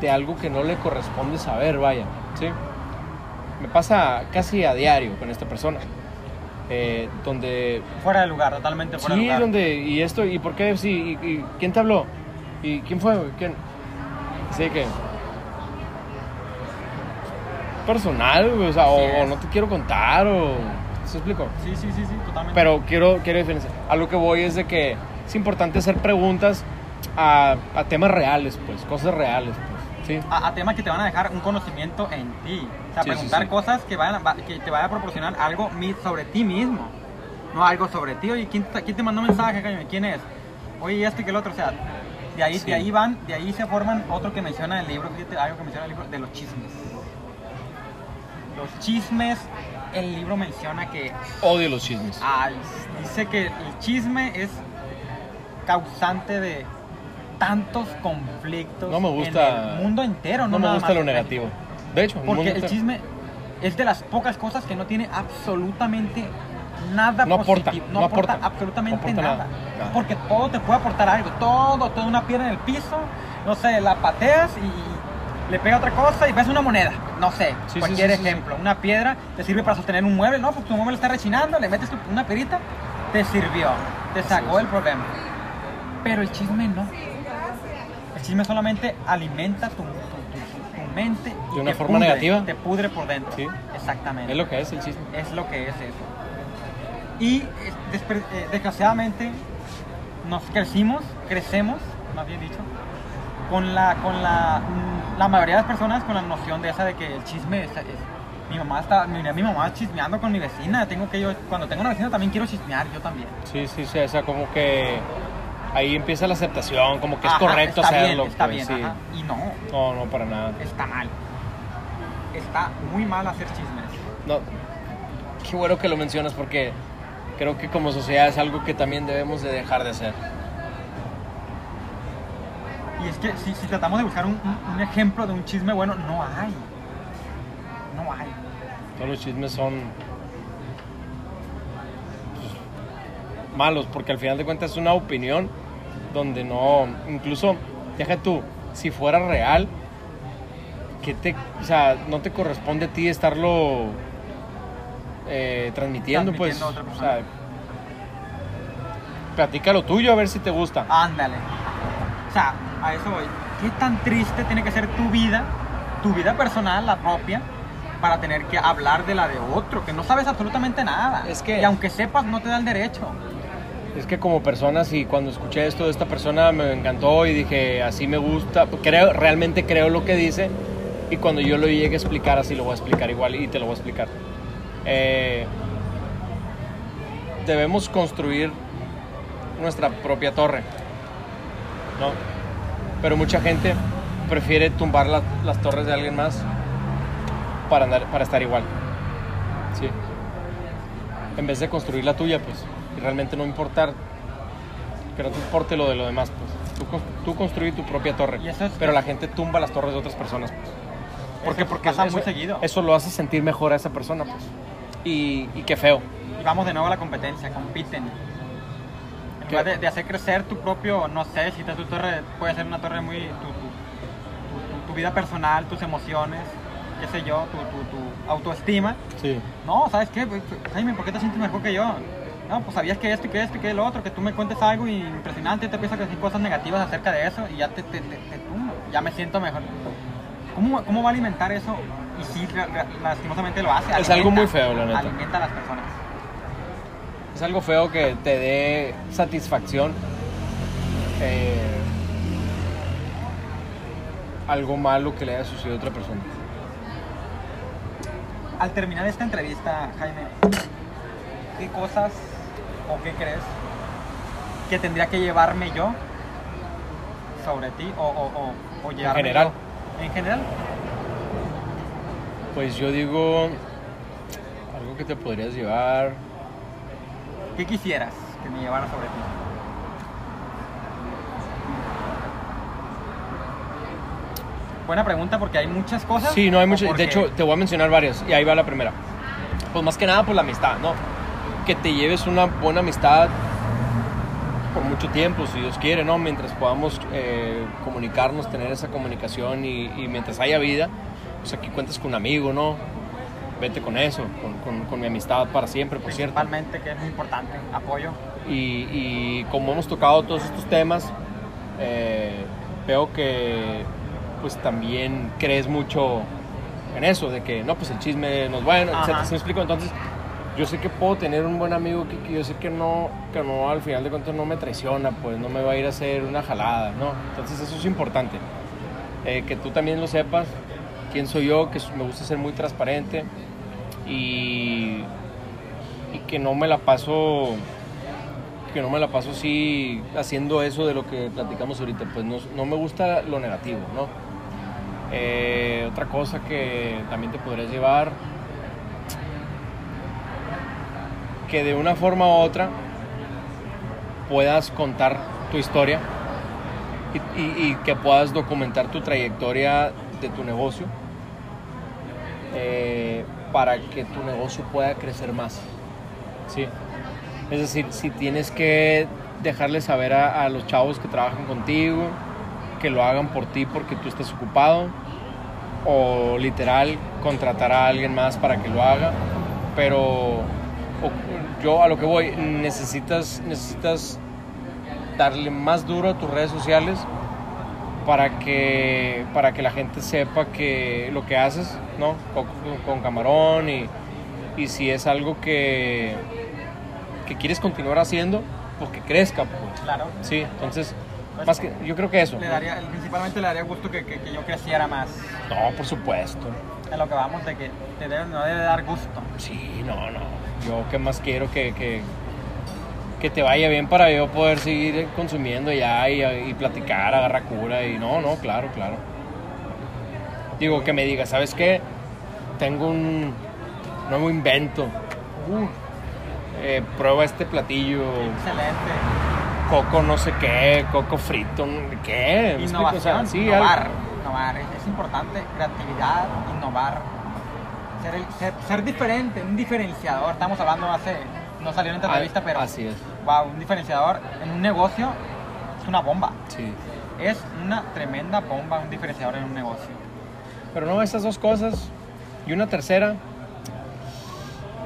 de algo que no le corresponde saber, vaya, ¿sí? Me pasa casi a diario con esta persona, eh, donde Fuera de lugar, totalmente fuera de Sí, lugar. donde, y esto, y por qué, sí, y, y quién te habló, y quién fue, quién. Sí, que. Personal, o sea, o, Sí o no te quiero contar, o. ¿Se explico? Sí, sí, sí, sí, totalmente. Pero quiero, quiero diferenciar. A lo que voy es de que es importante hacer preguntas a, a temas reales, pues, cosas reales, pues, sí. a, a temas que te van a dejar un conocimiento en ti. O sea, Sí, preguntar sí. cosas que, vayan a- va- que te vaya a proporcionar algo sobre ti mismo. No algo sobre ti. Oye, ¿quién te, quién te mandó mensaje? coño? ¿Quién es? Oye, este que el otro. O sea, de ahí, de ahí van, de ahí se forman otro que menciona el libro, fíjate, algo que menciona el libro, de los chismes. Los chismes, el libro menciona que Odio los chismes. Ay, dice que el chisme es causante de tantos conflictos No me gusta- en el mundo entero. No, no me gusta lo negativo. México. De hecho, el Porque el chisme es de las pocas cosas que no tiene absolutamente nada No aporta, positivo. no aporta, absolutamente aporta nada. nada, nada. Porque todo te puede aportar algo. Todo, toda una piedra en el piso. No sé, la pateas y le pega otra cosa y ves una moneda. No sé, Sí, cualquier sí, sí, sí. ejemplo. Una piedra te sirve para sostener un mueble. No, pues tu mueble está rechinando, le metes una perita, te sirvió. Te sacó el problema. Pero el chisme no. Chisme solamente alimenta tu, tu- tu- tu mente. y ¿De una te forma pudre, negativa? Te pudre por dentro. Sí. Exactamente. Es lo que es el chisme. Es lo que es eso. Y eh, eh, desgraciadamente nos crecimos, crecemos, más bien dicho, con la, con la, mm, la mayoría de las personas con la noción de esa de que el chisme es, es- mi mamá está, mi, mi mamá chismeando con mi vecina, tengo que yo, cuando tengo una vecina también quiero chismear, yo también. Sí, sí, sí, o sea, como que ahí empieza la aceptación, como que es Ajá, correcto está hacerlo. Bien, está pues, bien, sí. ajá. Y no, No, no, para nada. está mal. Está muy mal hacer chismes. No, qué bueno que lo mencionas porque creo que como sociedad es algo que también debemos de dejar de hacer. Y es que si, si tratamos de buscar un, un- un ejemplo de un chisme bueno, no hay. No hay. Todos los chismes son pues, malos porque al final de cuentas es una opinión donde no, incluso, deja tú, si fuera real, que te, o sea, no te corresponde a ti estarlo eh, transmitiendo, pues, a otra o persona. sea, platica lo tuyo a ver si te gusta. Ándale. O sea, a eso voy. ¿Qué tan triste tiene que ser tu vida, tu vida personal, la propia, para tener que hablar de la de otro, que no sabes absolutamente nada? Es que- Y aunque sepas, no te da el derecho. Es que como persona, sí, cuando escuché esto de esta persona me encantó y dije, así me gusta, creo, realmente creo lo que dice y cuando yo lo llegue a explicar, así lo voy a explicar igual y te lo voy a explicar. Eh, debemos construir nuestra propia torre, ¿no? Pero mucha gente prefiere tumbar la- las torres de alguien más para, andar, para estar igual. Sí. En vez de construir la tuya, pues, y realmente no importar, que no te importe lo de lo demás, pues. Tú, tú construye tu propia torre, Y eso es- pero la gente tumba las torres de otras personas, pues. ¿Por qué? Porque pasa eso, muy seguido. eso lo hace sentir mejor a esa persona, pues. Y, y qué feo. Y vamos de nuevo a la competencia, compiten. En lugar de, de hacer crecer tu propio, no sé, si tu torre puede ser una torre muy. tu, tu- tu- tu vida personal, tus emociones, qué sé yo, tu, autoestima. Sí. No, ¿sabes qué? Pues, Jaime, ¿por qué te sientes mejor que yo? No, pues sabías que esto y que esto y que lo otro, que tú me cuentes algo impresionante y te empiezas a decir cosas negativas acerca de eso y ya te, te, te, te tumba, ya me siento mejor. ¿Cómo, ¿Cómo va a alimentar eso? Y sí, lastimosamente lo hace. Es algo muy feo, la neta. Alimenta a las personas. Es algo feo que te dé satisfacción. eh, algo malo que le haya sucedido a otra persona. Al terminar esta entrevista, Jaime, ¿qué cosas o qué crees que tendría que llevarme yo sobre ti o, o, o, o llevarme general. yo? En general. Pues yo digo algo que te podrías llevar. ¿Qué quisieras que me llevara sobre ti? Buena pregunta porque hay muchas cosas. Sí, no hay porque- De hecho, te voy a mencionar varias y ahí va la primera. Pues más que nada por la amistad, ¿no? Que te lleves una buena amistad por mucho tiempo, si Dios quiere, ¿no? Mientras podamos eh, comunicarnos, tener esa comunicación y, y mientras haya vida, pues aquí cuentas con un amigo, ¿no? Vete con eso, con, con- con mi amistad para siempre, por cierto. principalmente, que es muy importante, apoyo. Y, y como hemos tocado todos estos temas, eh, veo que pues también crees mucho en eso, de que no, pues el chisme no es bueno, etcétera. ¿Sí me explico? Entonces, yo sé que puedo tener un buen amigo que, que yo sé que no, que no, al final de cuentas no me traiciona, pues no me va a ir a hacer una jalada, ¿no? Entonces eso es importante. Eh, que tú también lo sepas, quién soy yo, que me gusta ser muy transparente y, y que no me la paso que no me la paso así haciendo eso de lo que platicamos ahorita, pues no, no me gusta lo negativo, ¿no? Eh, otra cosa que también te podrías llevar, que de una forma u otra puedas contar tu historia y, que puedas documentar tu trayectoria de tu negocio eh, para que tu negocio pueda crecer más. Sí. Es decir, si tienes que dejarle saber a, los chavos que trabajan contigo, que lo hagan por ti porque tú estás ocupado, o literal contratar a alguien más para que lo haga, pero yo a lo que voy, necesitas, necesitas darle más duro a tus redes sociales para que, para que la gente sepa que lo que haces, ¿no? Con, con camarón y, y si es algo que, que quieres continuar haciendo, pues que crezca, pues. Claro. Sí, entonces, más que, yo creo que eso. Le daría, principalmente le daría gusto que, que- que yo creciera más. No, por supuesto. En lo que vamos de que te debe, no debe dar gusto. Sí, no, no. Yo qué más quiero que, que, que te vaya bien para yo poder seguir consumiendo ya y, y platicar, agarrar cura y no, no, claro, claro. Digo, que me diga, ¿sabes qué? Tengo un nuevo invento. Uh, eh, prueba este platillo. Excelente. Coco no sé qué, coco frito, ¿qué? Innovación, sí, innovar. algo. innovar. Es importante. Creatividad, innovar. Ser, el- ser, ser diferente, un diferenciador. Estamos hablando hace. No salió en esta Ah, entrevista, pero. así es. Wow, un diferenciador en un negocio es una bomba. Sí. Es una tremenda bomba, un diferenciador en un negocio. Pero no, esas dos cosas. Y una tercera.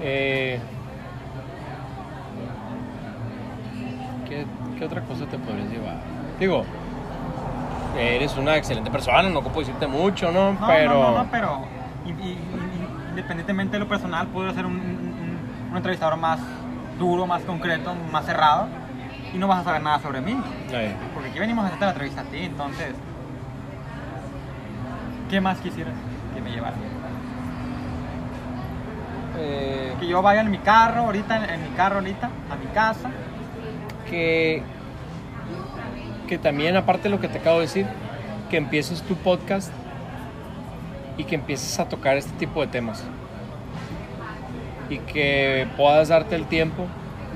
eh, ¿qué, qué otra cosa te podrías llevar? Digo, eres una excelente persona, no puedo decirte mucho, ¿no? No, pero. no, no, no, pero y- y- y- independientemente de lo personal, puedo ser un, un- un- un entrevistador más duro, más concreto, más cerrado. y no vas a saber nada sobre mí. Porque aquí venimos a hacerte la entrevista a ti, entonces. ¿Qué más quisieras que me llevara? eh, Que yo vaya en mi carro, ahorita, en, en mi carro, ahorita, a mi casa. que, que también, aparte de lo que te acabo de decir, que empieces tu podcast y que empieces a tocar este tipo de temas. Y que puedas darte el tiempo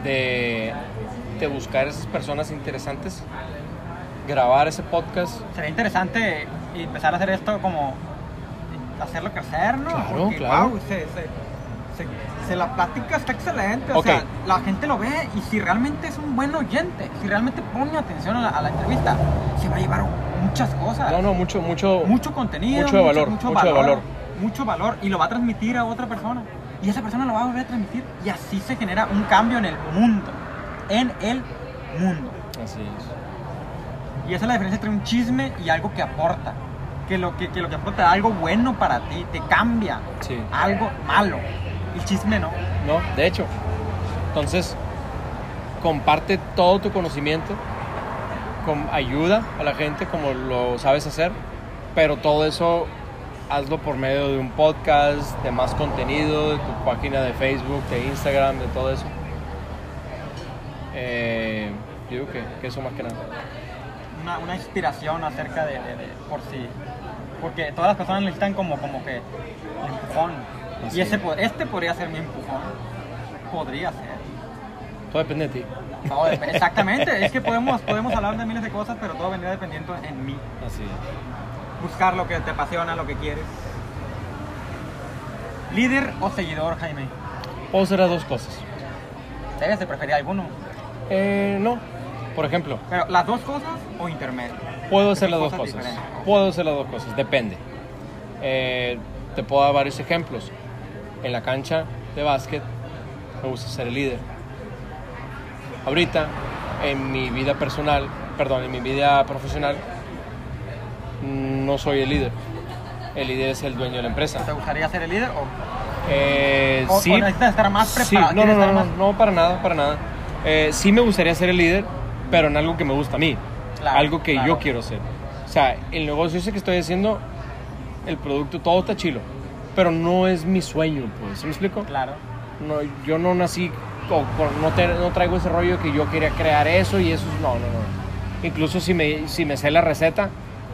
de, de buscar esas personas interesantes, grabar ese podcast. Sería interesante empezar a hacer esto como. hacerlo crecer, ¿no? Claro, Porque, claro. guau, se, se, se- se la plática está excelente. O Ok. sea, la gente lo ve y si realmente es un buen oyente, si realmente pone atención a la, a la entrevista, se va a llevar muchas cosas. No, no, mucho, mucho, mucho contenido, Mucho de valor, mucho de valor. mucho valor y lo va a transmitir a otra persona y esa persona lo va a volver a transmitir y así se genera un cambio en el mundo, en el mundo. Así es. Y esa es la diferencia entre un chisme y algo que aporta, que lo que, que lo que aporta algo bueno para ti, te cambia Sí. algo malo. El chisme no. ¿no? De hecho. Entonces, comparte todo tu conocimiento, con ayuda a la gente como lo sabes hacer, pero todo eso hazlo por medio de un podcast, de más contenido, de tu página de Facebook, de Instagram, de todo eso. Eh, yo digo que, que eso más que nada. Una, una inspiración acerca de, de- de- por si porque todas las personas necesitan como como que empujón Así y ese este podría ser mi empujón podría ser Todo depende de ti. Todo dep- exactamente es que podemos podemos hablar de miles de cosas pero todo vendría dependiendo en mí Así es. buscar lo que te apasiona lo que quieres líder o seguidor Jaime Puedo hacer las dos cosas. debes de preferir alguno Eh, no. Por ejemplo, pero las dos cosas o intermedio Puedo hacer las dos Cosas cosas. diferentes. Puedo hacer las dos cosas, depende. Eh, te puedo dar varios ejemplos. En la cancha de básquet me gusta ser el líder. Ahorita, en mi vida personal, perdón, en mi vida profesional, no soy el líder. El líder es el dueño de la empresa. ¿Te gustaría ser el líder o Eh, O- sí. o necesitas estar más preparado, no, no, ¿quieres no, no, más- no, para nada, para nada. Eh, sí me gustaría ser el líder, pero en algo que me gusta a mí. Claro, algo que claro. yo quiero hacer. O sea, el negocio ese que estoy haciendo, el producto, todo está chilo. Pero no es mi sueño, pues. ¿Sí me explico? claro No, yo no nací, o no, te- no traigo ese rollo que yo quería crear eso y eso. No, no, no. Incluso si me, si me sé la receta,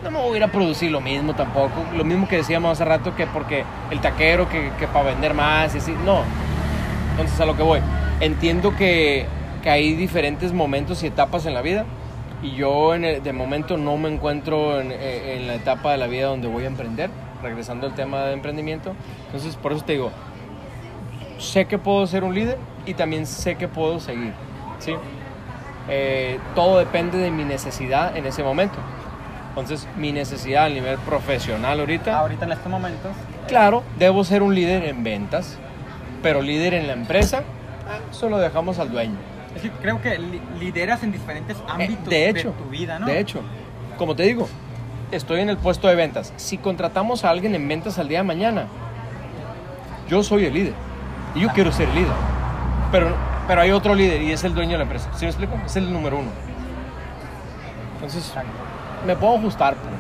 no me voy a ir a producir lo mismo tampoco. Lo mismo que decíamos hace rato, que porque el taquero, que, que para vender más y así. No. Entonces, a lo que voy. Entiendo que, que hay diferentes momentos y etapas en la vida. Y yo, en el- de momento, no me encuentro en, en la etapa de la vida donde voy a emprender. Regresando al tema de emprendimiento. Entonces, por eso te digo, sé que puedo ser un líder y también sé que puedo seguir. ¿sí? Eh, todo depende de mi necesidad en ese momento. Entonces, mi necesidad a nivel profesional ahorita, ahorita en estos momentos claro, debo ser un líder en ventas, pero líder en la empresa, eso lo dejamos al dueño. Es que creo que li- lideras en diferentes Eh, ámbitos de hecho, tu vida, ¿no? de hecho, como te digo, estoy en el puesto de ventas. Si contratamos a alguien en ventas al día de mañana, yo soy el líder y yo quiero ser el líder. Pero, pero hay otro líder y es el dueño de la empresa. ¿Sí me explico? Es el número uno. Entonces, me puedo ajustar, pues.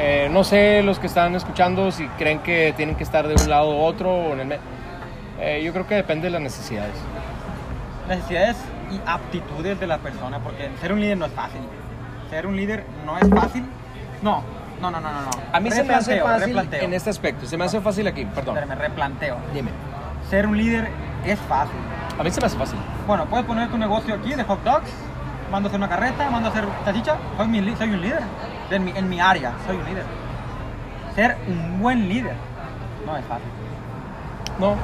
Eh, no sé los que están escuchando si creen que tienen que estar de un lado u otro. Eh, yo creo que depende de las necesidades. Necesidades y aptitudes de la persona, porque ser un líder no es fácil. Ser un líder no es fácil. No, no, no, no, no. A mí se me hace fácil replanteo. en este aspecto. Se me hace fácil aquí, perdón. Espérame, replanteo. Dime. Ser un líder es fácil. A mí se me hace fácil. Bueno, puedes poner tu negocio aquí de hot dogs, mando a hacer una carreta, mando a hacer salchicha, soy, mi soy un líder. En mi, en mi área, soy un líder. Ser un buen líder no es fácil. No,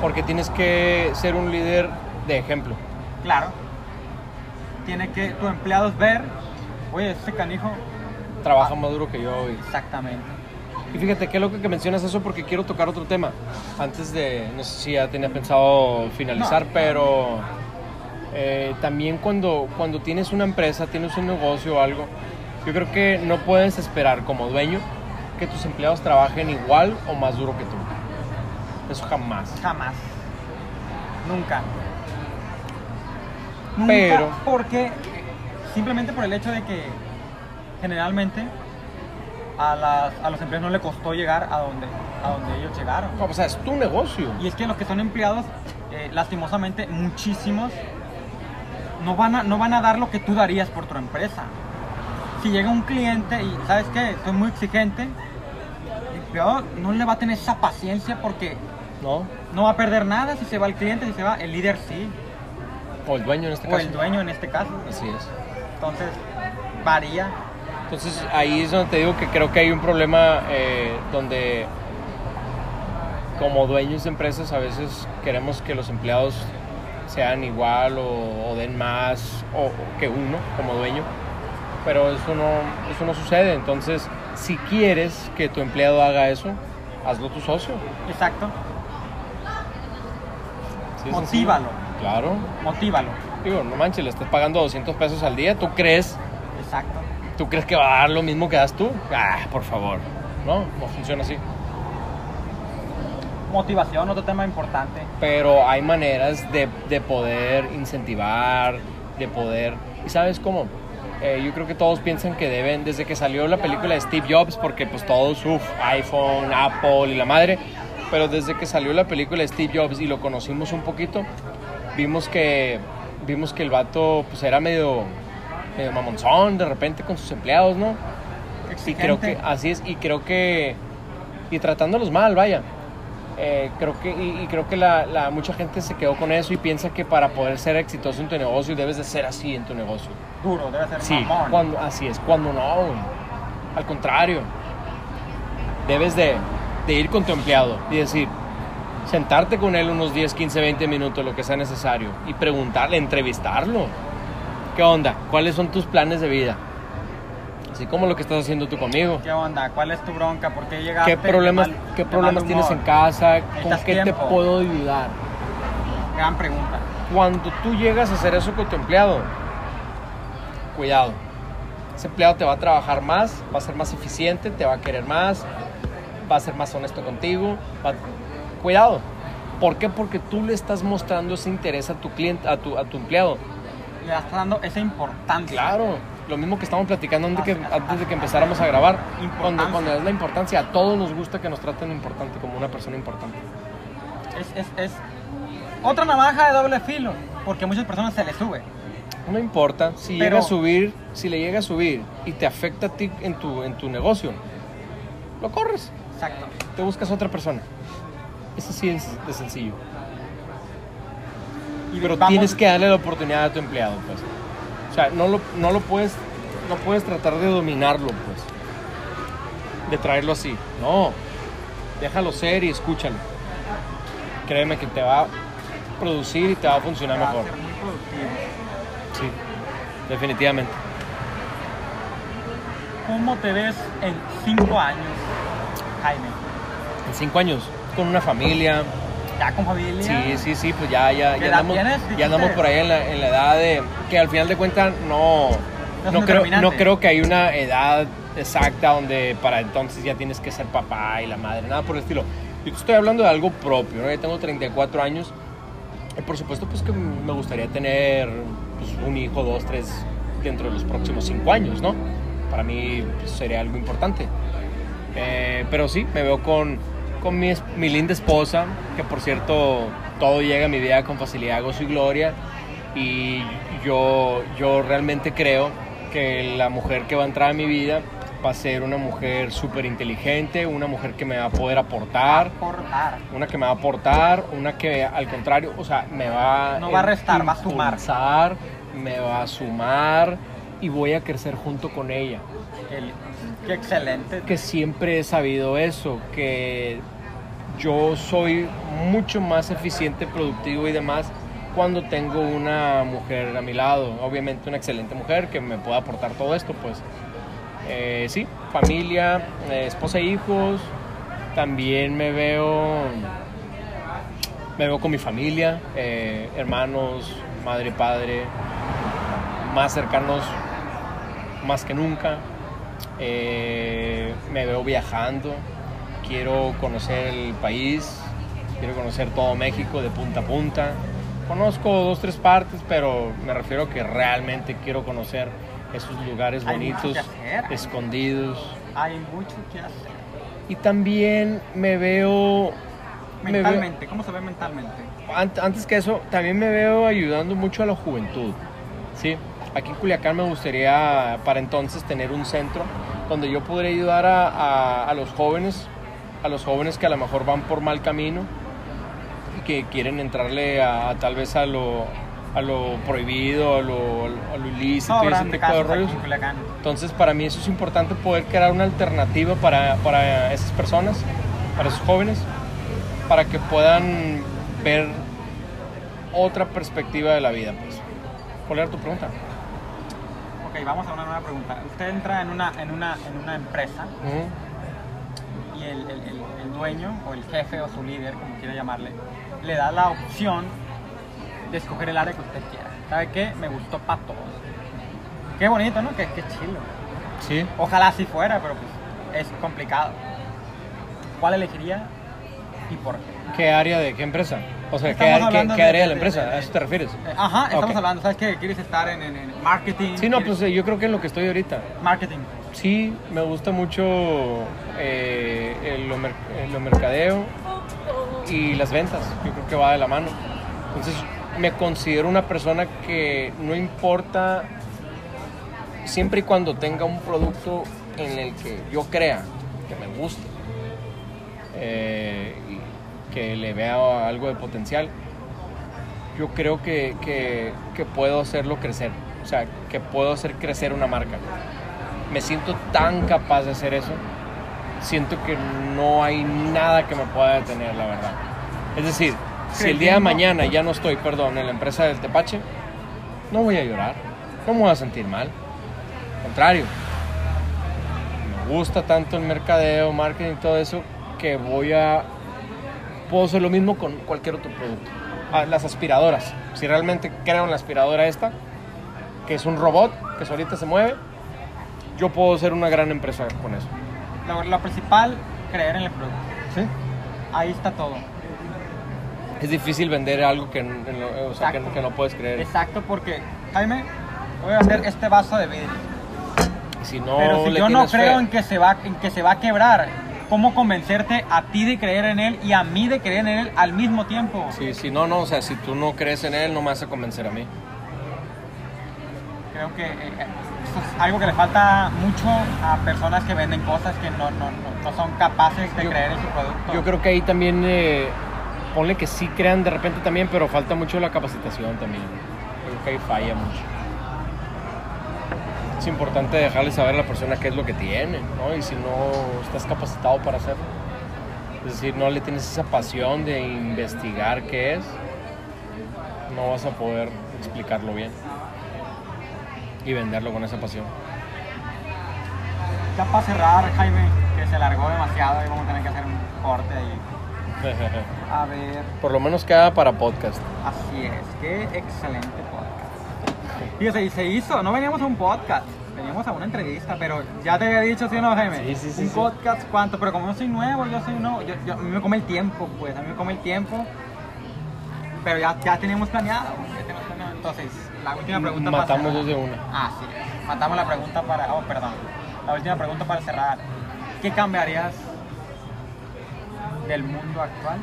porque tienes que ser un líder de ejemplo. Claro. Tiene que tus empleados ver, oye, ese canijo, Trabaja más duro que yo. Y, exactamente. y fíjate, qué loco que mencionas eso porque quiero tocar otro tema. Antes de, no sé si ya tenía pensado finalizar, No. pero eh, también cuando, cuando tienes una empresa, tienes un negocio o algo, yo creo que no puedes esperar como dueño que tus empleados trabajen igual o más duro que tú. Eso jamás. Jamás. Nunca. Nunca, Pero- porque simplemente por el hecho de que generalmente a, las, a los empleados no le costó llegar a donde, a donde ellos llegaron. O sea, es tu negocio. Y es que los que son empleados, eh, lastimosamente, muchísimos, no van, a, no van a dar lo que tú darías por tu empresa. Si llega un cliente y, ¿sabes qué? Soy muy exigente, el empleado no le va a tener esa paciencia porque ¿No? no va a perder nada si se va el cliente, si se va el líder sí, O el dueño en este o caso. el dueño en este caso. Así es. Entonces, varía. Entonces ahí es donde te digo que creo que hay un problema eh, donde como dueños de empresas a veces queremos que los empleados sean igual o, o den más o, o que uno como dueño, pero eso no, eso no sucede. Entonces, si quieres que tu empleado haga eso, hazlo tu socio. Exacto. Motívalo. Claro. Motívalo. Digo, no manches, le estás pagando 200 pesos al día, ¿tú crees Exacto. ¿Tú crees que va a dar lo mismo que das tú? Ah, por favor. No, no funciona así. Motivación, otro tema importante. Pero hay maneras de, de poder incentivar, de poder... ¿Y sabes cómo? Eh, yo creo que todos piensan que deben, desde que salió la película de Steve Jobs, porque pues todos, uff, iPhone, Apple y la madre, pero desde que salió la película de Steve Jobs y lo conocimos un poquito, vimos que, vimos que el vato pues era medio, medio mamonzón de repente con sus empleados, ¿no? Y creo que así es, y creo que y tratándolos mal, vaya. Eh, creo que y, y creo que la, la- mucha gente se quedó con eso y piensa que para poder ser exitoso en tu negocio debes de ser así en tu negocio. Duro, debe ser Sí, mamón. cuando, así es, cuando no. Al contrario, debes de, de ir con tu empleado y decir, sentarte con él unos 10, 15, 20 minutos, lo que sea necesario, y preguntarle, entrevistarlo. ¿Qué onda? ¿Cuáles son tus planes de vida? Así como lo que estás haciendo tú conmigo. ¿Qué onda? ¿Cuál es tu bronca? ¿Por qué llegaste? ¿Qué problemas, de mal- qué problemas tienes en casa? ¿Con qué te tiempo. puedo ayudar? Gran pregunta. Cuando tú llegas a hacer eso con tu empleado, cuidado. Ese empleado te va a trabajar más, va a ser más eficiente, te va a querer más, va a ser más honesto contigo. va- Cuidado. ¿Por qué? Porque tú le estás mostrando ese interés a tu cliente, a tu, a tu empleado. Le estás dando esa importancia. Claro, lo mismo que estamos platicando antes, que, antes de que empezáramos a grabar. Cuando, cuando es la importancia, a todos nos gusta que nos traten importante, como una persona importante. Es, es, es otra navaja de doble filo. Porque a muchas personas se les sube. No importa, si Pero- llega a subir, si le llega a subir y te afecta a ti en tu, en tu negocio, lo corres, Exacto. te buscas otra persona. Eso sí es de sencillo. Pero vamos- tienes que darle la oportunidad a tu empleado, pues. O sea, no lo, no lo puedes, no puedes tratar de dominarlo, pues. De traerlo así. No. Déjalo ser y escúchalo. Créeme que te va a producir y te va a funcionar va a mejor. ser muy productivo. Sí, definitivamente. ¿Cómo te ves en cinco años, Jaime? En cinco años, con una familia. ¿Ya con familia? Sí, sí, sí, pues ya, ya, ¿Qué ya andamos, ya andamos por ahí en la, en la edad de que al final de cuentas no, No creo, no creo que hay una edad exacta donde para entonces ya tienes que ser papá y la madre, nada por el estilo. Yo estoy hablando de algo propio, ¿no? Yo tengo 34 años y por supuesto pues que me gustaría tener pues, un hijo, dos, tres dentro de los próximos cinco años, ¿no? Para mí pues, sería algo importante. Eh, pero sí, me veo con, con mi, mi linda esposa, que por cierto todo llega a mi vida con facilidad, gozo y gloria. Y yo, yo realmente creo que la mujer que va a entrar a mi vida va a ser una mujer súper inteligente, una mujer que me va a poder aportar, una que me va a aportar, una que al contrario, o sea, me va No va a restar, va a sumar. me va a sumar y voy a crecer junto con ella El- qué excelente. que siempre he sabido eso, que yo soy mucho más eficiente, productivo y demás cuando tengo una mujer a mi lado. Obviamente una excelente mujer que me pueda aportar todo esto, pues eh, sí, familia, eh, esposa e hijos. También me veo, me veo con mi familia, eh, hermanos, madre, padre, más cercanos más que nunca. Eh, me veo viajando, quiero conocer el país, quiero conocer todo México de punta a punta. Conozco dos, tres partes, pero me refiero a que realmente quiero conocer esos lugares Hay bonitos, hacer. escondidos. Hay mucho que hacer. Y también me veo... me veo- Mentalmente, ¿cómo se ve mentalmente? Ant- antes que eso, también me veo ayudando mucho a la juventud. ¿sí? Aquí en Culiacán me gustaría para entonces tener un centro donde yo podría ayudar a, a- a los jóvenes, a los jóvenes que a lo mejor van por mal camino y que quieren entrarle a, a tal vez a lo, a lo prohibido, a lo, a lo ilícito y ese tipo de rollos. Entonces, para mí eso es importante poder crear una alternativa para, para esas personas, para esos jóvenes, para que puedan ver otra perspectiva de la vida. Pues. ¿Cuál era tu pregunta? Ok, vamos a una nueva pregunta. Usted entra en una, en una, en una empresa y el, el- el- el dueño o el jefe o su líder, como quiera llamarle, le da la opción de escoger el área que usted quiera. ¿Sabe qué? Me gustó para todos. Qué bonito, ¿no? Qué, qué chilo. Sí. Ojalá así fuera, pero pues es complicado. ¿Cuál elegiría y por qué? ¿Qué área de qué empresa? O sea, ¿qué, qué- hablando qué de- área de la de- empresa? de- ¿A eso te refieres? Ajá, estamos hablando, ¿sabes qué? ¿Quieres estar en, en- en marketing? Sí, no, ¿Quieres- pues eh, yo creo que en lo que estoy ahorita. Marketing. Sí, me gusta mucho eh, el, lo mer- el lo mercadeo y las ventas. Yo creo que va de la mano. Entonces, me considero una persona que no importa, siempre y cuando tenga un producto en el que yo crea que me guste, eh, que le vea algo de potencial, yo creo que, que, que puedo hacerlo crecer. O sea, que puedo hacer crecer una marca me siento tan capaz de hacer eso, siento que no hay nada que me pueda detener, la verdad. Es decir, si el día de mañana ya no estoy, perdón, en la empresa del Tepache, no voy a llorar, no me voy a sentir mal. Al contrario, me gusta tanto el mercadeo, marketing, todo eso, que voy a... Puedo hacer lo mismo con cualquier otro producto. Ah, las aspiradoras. Si realmente creo en la aspiradora esta, que es un robot que solita se mueve, yo puedo ser una gran empresa con eso. Lo, lo principal, creer en el producto. ¿Sí? Ahí está todo. Es difícil vender algo que, o sea, que no puedes creer. Exacto, porque, Jaime, voy a hacer este vaso de vidrio. Si no pero si yo no creo fe- en que, se va, en que se va a quebrar, ¿cómo convencerte a ti de creer en él y a mí de creer en él al mismo tiempo? Sí, sí, no, no, o sea, si tú no crees en él, no me vas a convencer a mí. Creo que eh, eh, esto es algo que le falta mucho a personas que venden cosas que no, no, no, no son capaces de Yo- creer en su producto. Yo creo que ahí también, eh, ponle que sí crean de repente también, pero falta mucho la capacitación también. Creo que ahí falla mucho. Es importante dejarle saber a la persona qué es lo que tiene, ¿no? Y si no estás capacitado para hacerlo. Es decir, no le tienes esa pasión de investigar qué es, no vas a poder explicarlo bien y venderlo con esa pasión. Ya para cerrar, Jaime, que se largó demasiado y vamos a tener que hacer un corte ahí. A ver, Por lo menos queda para podcast. así es, qué excelente podcast. Y se hizo, no veníamos a un podcast, veníamos a una entrevista, pero ya te había dicho, ¿sí o no, Jaime? Sí, sí, sí, Un sí. podcast, ¿cuánto? Pero como yo soy nuevo, yo soy nuevo, yo, yo- a mí me come el tiempo, pues, a mí me come el tiempo. Pero ya, ya teníamos planeado, ya teníamos planeado. Entonces, la última pregunta para Matamos cerrar. dos de una. Así es. Matamos la pregunta para. Oh, perdón. La última pregunta para cerrar. ¿Qué cambiarías del mundo actual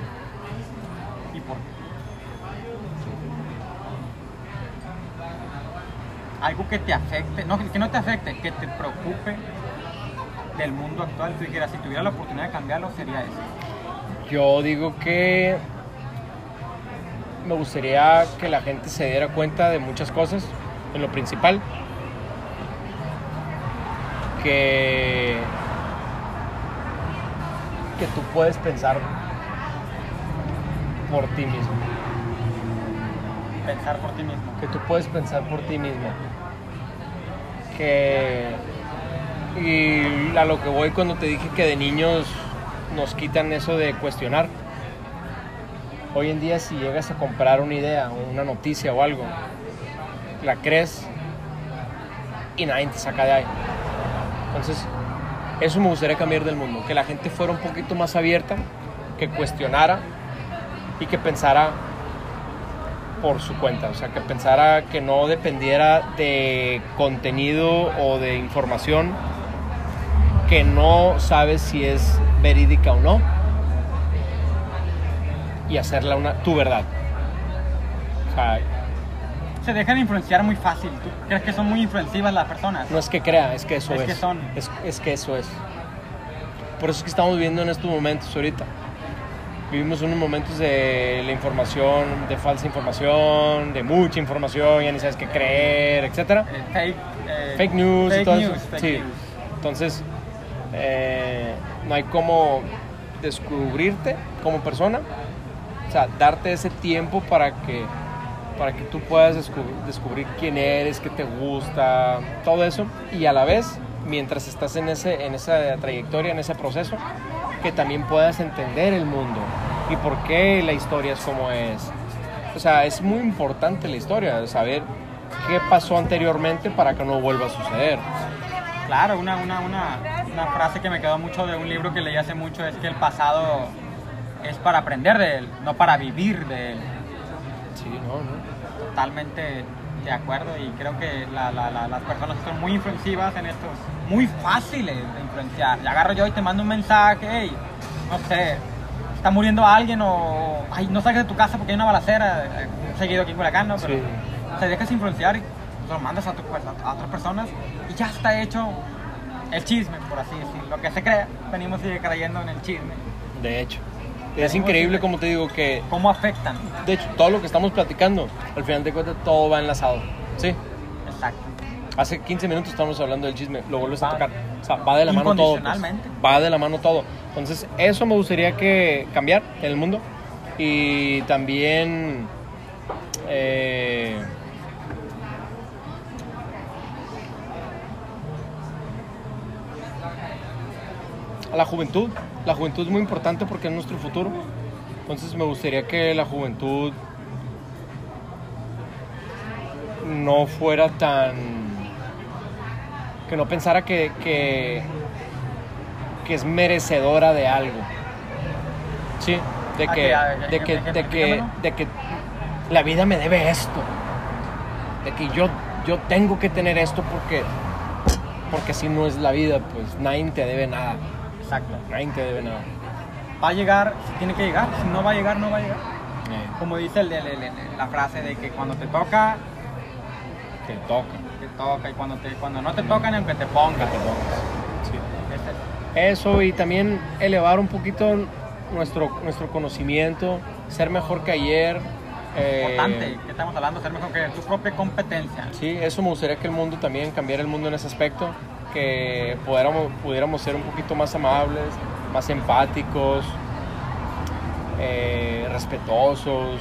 Algo que te afecte, no, que no te afecte, que te preocupe del mundo actual. Tú dijeras, si tuviera la oportunidad de cambiarlo, sería eso. Yo digo que me gustaría que la gente se diera cuenta de muchas cosas, en lo principal, que que tú puedes pensar por ti mismo, Pensar por ti mismo. que tú puedes pensar por ti mismo, que y a lo que voy cuando te dije que de niños nos quitan eso de cuestionar. Hoy en día si llegas a comprar una idea una noticia o algo, la crees y nadie te saca de ahí. Entonces, eso me gustaría cambiar del mundo, que la gente fuera un poquito más abierta, que cuestionara y que pensara por su cuenta, o sea, que pensara que no dependiera de contenido o de información que no sabes si es verídica o no y hacerla una tu verdad. O sea, Se dejan influenciar muy fácil. ¿Tú crees que son muy influencivas las personas? no es que crea, es que eso Es es. que son. Es, es que eso es. Por eso es que estamos viviendo en estos momentos ahorita. Vivimos unos momentos de la información, de falsa información, de mucha información, ya ni sabes qué creer, etcétera. Eh, fake, eh, fake news y fake todo news, eso. fake Sí. news. Entonces, eh, no hay como descubrirte como persona, o sea, darte ese tiempo para que, para que tú puedas descubrir, descubrir quién eres, qué te gusta, todo eso, y a la vez, mientras estás en, ese, en esa trayectoria, en ese proceso, que también puedas entender el mundo y por qué la historia es como es. O sea, es muy importante la historia, saber qué pasó anteriormente para que no vuelva a suceder. Claro, una, una, una, una frase que me quedó mucho de un libro que leí hace mucho es que el pasado es para aprender de él, no para vivir de él. Sí, no, no. Totalmente de acuerdo y creo que la- la- la- las personas son muy influencivas en esto, muy fáciles de influenciar. Y agarro yo y te mando un mensaje, hey, no sé, está muriendo alguien o ay, no salgas de tu casa porque hay una balacera, eh, seguido aquí en Culiacán, ¿no? Pero Sí. te dejas influenciar y lo mandas a, tu- a otras personas y ya está hecho el chisme, por así decirlo. Lo que se crea, venimos sigue creyendo en el chisme. De hecho. Es increíble, como te digo, que ¿Cómo afectan? de hecho todo lo que estamos platicando, al final de cuentas todo va enlazado. Sí. Exacto. Hace 15 minutos estamos hablando del chisme, lo vuelves a tocar. O sea, va de la mano todo. pues. Va de la mano todo. Entonces, eso me gustaría que cambiar en el mundo. Y también. eh, la juventud. La juventud es muy importante porque es nuestro futuro. Entonces me gustaría que la juventud no fuera tan... que no pensara que, que, que es merecedora de algo. Sí, de Ah, que, de que, de que, de que la vida me debe esto. De que yo, yo tengo que tener esto porque, porque si no es la vida, pues nadie te debe nada. Exacto. Nadie te debe nada. Va a llegar, tiene que llegar. Si no va a llegar, no va a llegar. Eh, Como dice el- el- el- la frase de que cuando te toca, te toca. te toca. Y cuando, te, cuando no te toca, ni aunque te ponga. Que te pongas. Sí. Eso y también elevar un poquito nuestro, nuestro conocimiento, ser mejor que ayer. eh, importante. ¿Qué estamos hablando? Ser mejor que tu propia competencia. Sí, eso me gustaría que el mundo también cambiara el mundo en ese aspecto, que pudiéramos, pudiéramos ser un poquito más amables, más empáticos, eh, respetuosos.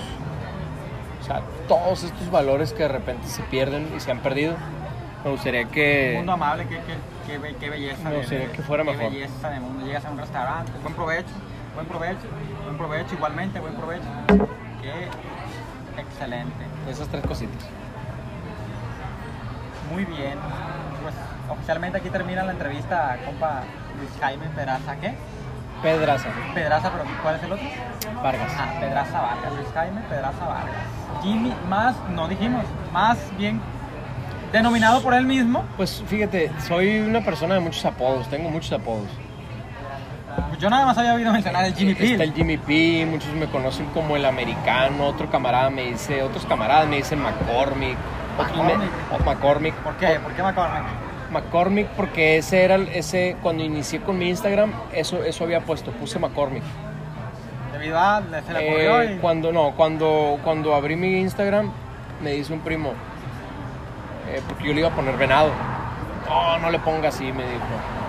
O sea, todos estos valores que de repente se pierden y se han perdido. Me gustaría Un que... mundo amable, qué, qué, qué, be- qué belleza. Me gustaría de- que fuera qué mejor. belleza de mundo. Llegas a un restaurante, buen provecho, buen provecho, buen provecho, igualmente, buen provecho. Qué excelente. Esas tres cositas. Muy bien. Oficialmente aquí termina la entrevista a compa Luis Jaime Pedraza. ¿Qué? Pedraza, Pedraza, pero ¿cuál es el otro? Vargas. Ah, Pedraza Vargas. Luis Jaime Pedraza Vargas. Jimmy, más, no dijimos, más bien denominado por él mismo. Pues fíjate, soy una persona de muchos apodos, tengo muchos apodos. Pues yo nada más había oído mencionar el Jimmy Está el. Jimmy P, muchos me conocen como el americano, otro camarada me dice, otros camaradas me dicen McCormick, otros me- McCormick. o McCormick. ¿Por qué? ¿Por qué McCormick? McCormick porque ese era el- ese cuando inicié con mi Instagram, eso eso había puesto, puse McCormick. Debido a, se le ocurrió Eh, y... cuando no, cuando cuando abrí mi Instagram me dice un primo eh, porque yo le iba a poner venado. No, no le ponga así, me dijo.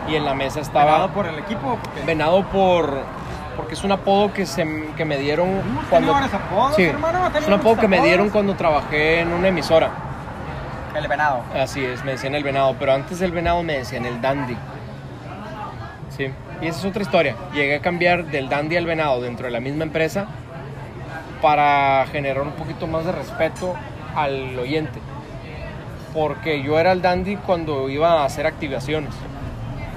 Y en la mesa estaba ¿Pagado por el equipo? Venado por porque es un apodo que se que me dieron cuando apodos, sí, hermano, es un apodo que me dieron cuando trabajé en una emisora. El venado. Así es, me decían el venado, pero antes del venado me decían el dandy. Sí, y esa es otra historia. Llegué a cambiar del dandy al venado dentro de la misma empresa para generar un poquito más de respeto al oyente. Porque yo era el dandy cuando iba a hacer activaciones.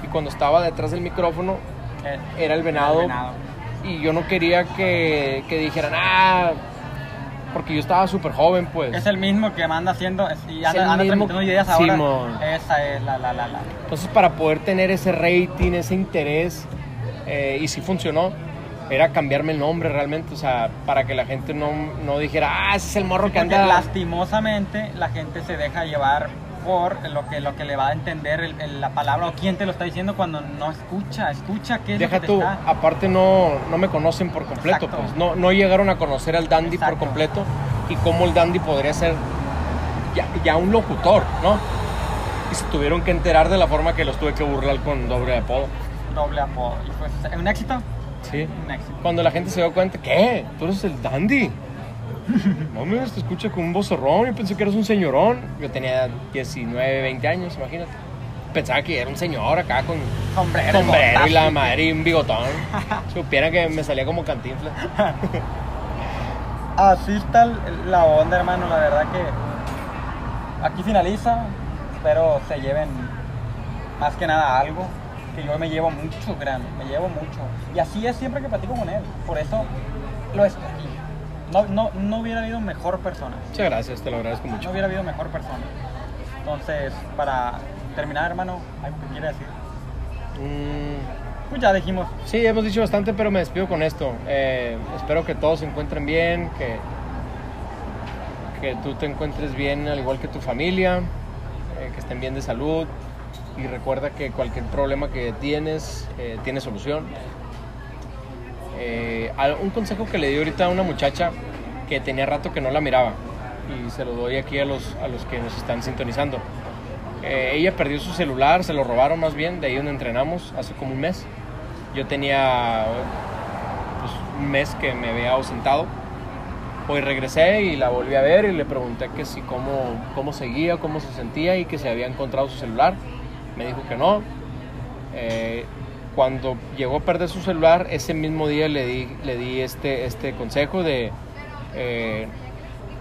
Y cuando estaba detrás del micrófono El- era el venado. el venado. Y yo no quería que, que dijeran, ah, porque yo estaba súper joven, pues. Es el mismo que anda haciendo y anda, anda transmitiendo ideas ahora. Simón. Esa es la, la, la, la. Entonces, para poder tener ese rating, ese interés, eh, y si funcionó, era cambiarme el nombre realmente, o sea, para que la gente no, no dijera, ah, ese es el morro que Porque anda. lastimosamente la gente se deja llevar por lo que, lo que le va a entender el- el- la palabra o quién te lo está diciendo cuando no escucha, escucha qué es Deja lo que te tú, está... aparte no, no me conocen por completo, Exacto. pues no, no llegaron a conocer al dandy Exacto. por completo y cómo el dandy podría ser ya, ya un locutor, ¿no? Y se tuvieron que enterar de la forma que los tuve que burlar con doble apodo. doble apodo. Y pues, ¿un éxito? Sí. Un éxito. Cuando la gente se dio cuenta, ¿qué? Tú eres el dandy. No me te escucha con un vocerrón. Yo pensé que eras un señorón. Yo tenía 19, 20 años, imagínate. Pensaba que era un señor acá con Sombrero. sombrero y la madre y un bigotón. Supieran que me salía como cantinflas. Así está la onda, hermano. La verdad que aquí finaliza. Espero se lleven más que nada algo que yo me llevo mucho, grande, me llevo mucho. Y así es siempre que platico con él. Por eso lo escogí. No, no, no hubiera habido mejor persona. Muchas gracias, te lo agradezco No mucho. hubiera habido mejor persona. Entonces, para terminar, hermano, ¿algo que quiere decir? Mm, Pues ya dijimos, sí, hemos dicho bastante, pero me despido con esto. Eh, espero que todos se encuentren bien, que, que tú te encuentres bien al igual que tu familia, eh, que estén bien de salud y recuerda que cualquier problema que tienes eh, tiene solución. Eh, un consejo que le di ahorita a una muchacha que tenía rato que no la miraba y se lo doy aquí a los, a los que nos están sintonizando. Eh, ella perdió su celular, se lo robaron más bien, de ahí donde entrenamos, hace como un mes. Yo tenía pues, un mes que me había ausentado. Hoy regresé y la volví a ver y le pregunté que si cómo, cómo seguía, cómo se sentía y que se había encontrado su celular. Me dijo que no. Eh, cuando llegó a perder su celular, ese mismo día le di, le di este, este consejo de eh,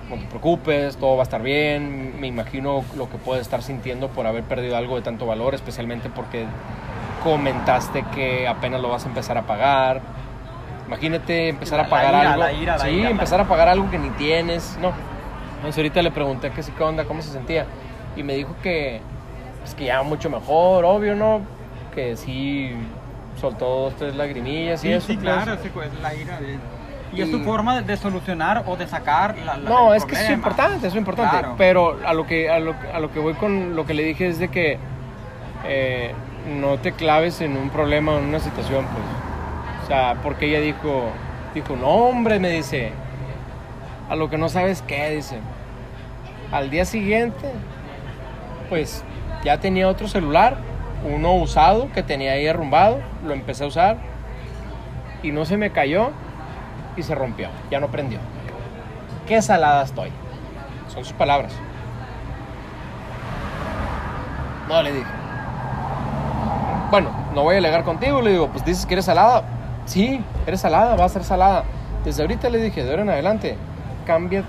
no te preocupes, todo va a estar bien. Me imagino lo que puedes estar sintiendo por haber perdido algo de tanto valor, especialmente porque comentaste que apenas lo vas a empezar a pagar. Imagínate empezar La- a pagar ira, algo. la ira, la sí, ira, empezar a pagar algo que ni tienes. No. Entonces ahorita le pregunté que sí, qué onda, cómo se sentía. Y me dijo que, pues, que ya mucho mejor, obvio, ¿no? Que sí soltó dos, tres lagrimillas y sí, eso. sí, pues. claro, sí, pues, la ira de... Y, es tu forma de- solucionar o de sacar la, la- No, es que es importante, es importante. Claro. Pero a lo, que, a, lo, a lo que voy con lo que le dije es de que eh, no te claves en un problema o en una situación, pues. O sea, porque ella dijo, dijo, no hombre, me dice, a lo que no sabes qué, dice. Al día siguiente, pues ya tenía otro celular, uno usado que tenía ahí arrumbado, lo empecé a usar y no se me cayó y se rompió, ya no prendió. Qué salada estoy. Son sus palabras. No, le dije. Bueno, no voy a alegar contigo, le digo, pues dices que eres salada. Sí, eres salada, va a ser salada. Desde ahorita le dije, de ahora en adelante, cambia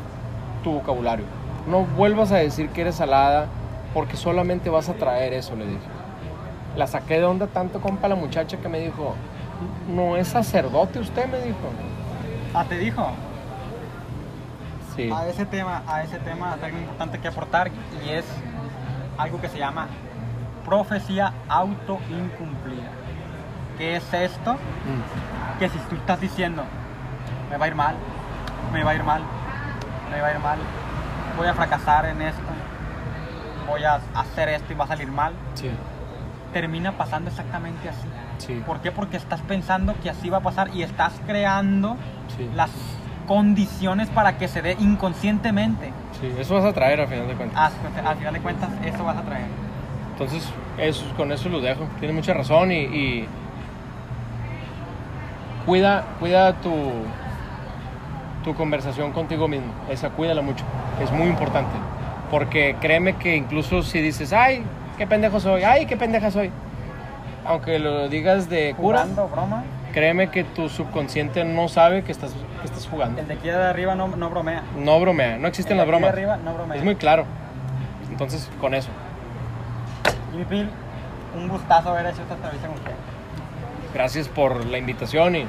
tu vocabulario. No vuelvas a decir que eres salada porque solamente vas a traer eso, le dije. La saqué de onda tanto, compa, la muchacha que me dijo, no es sacerdote usted, me dijo. Ah, te dijo. Sí. A ese tema, a ese tema hay algo importante que aportar y es algo que se llama profecía autoincumplida. ¿Qué es esto? Mm. Que si tú estás diciendo, me va a ir mal, me va a ir mal, me va a ir mal, voy a fracasar en esto, voy a hacer esto y va a salir mal, Sí, termina pasando exactamente así. sí, ¿Por qué? Porque estás pensando que así va a pasar y estás creando sí. las condiciones para que se dé inconscientemente. Sí, eso vas a traer al final de cuentas. Al, al final de cuentas, eso vas a traer. Entonces, eso, con eso lo dejo. Tienes mucha razón y, y cuida, cuida tu, tu conversación contigo mismo. Esa, cuídala mucho. Es muy importante. Porque créeme que incluso si dices, ay, qué pendejo soy, ay, qué pendeja soy. Aunque lo digas de cura, Jugando, broma. créeme que tu subconsciente no sabe que estás, que estás jugando. El de aquí de arriba no, no bromea. No bromea, no existen las El de aquí bromas. de arriba no bromea. Es muy claro. Entonces, con eso. Jimmy Phil, un gustazo haber hecho esta entrevista con usted. Gracias por la invitación y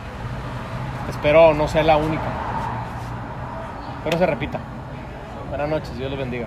espero no sea la única. Espero se repita. Buenas noches, Dios los bendiga.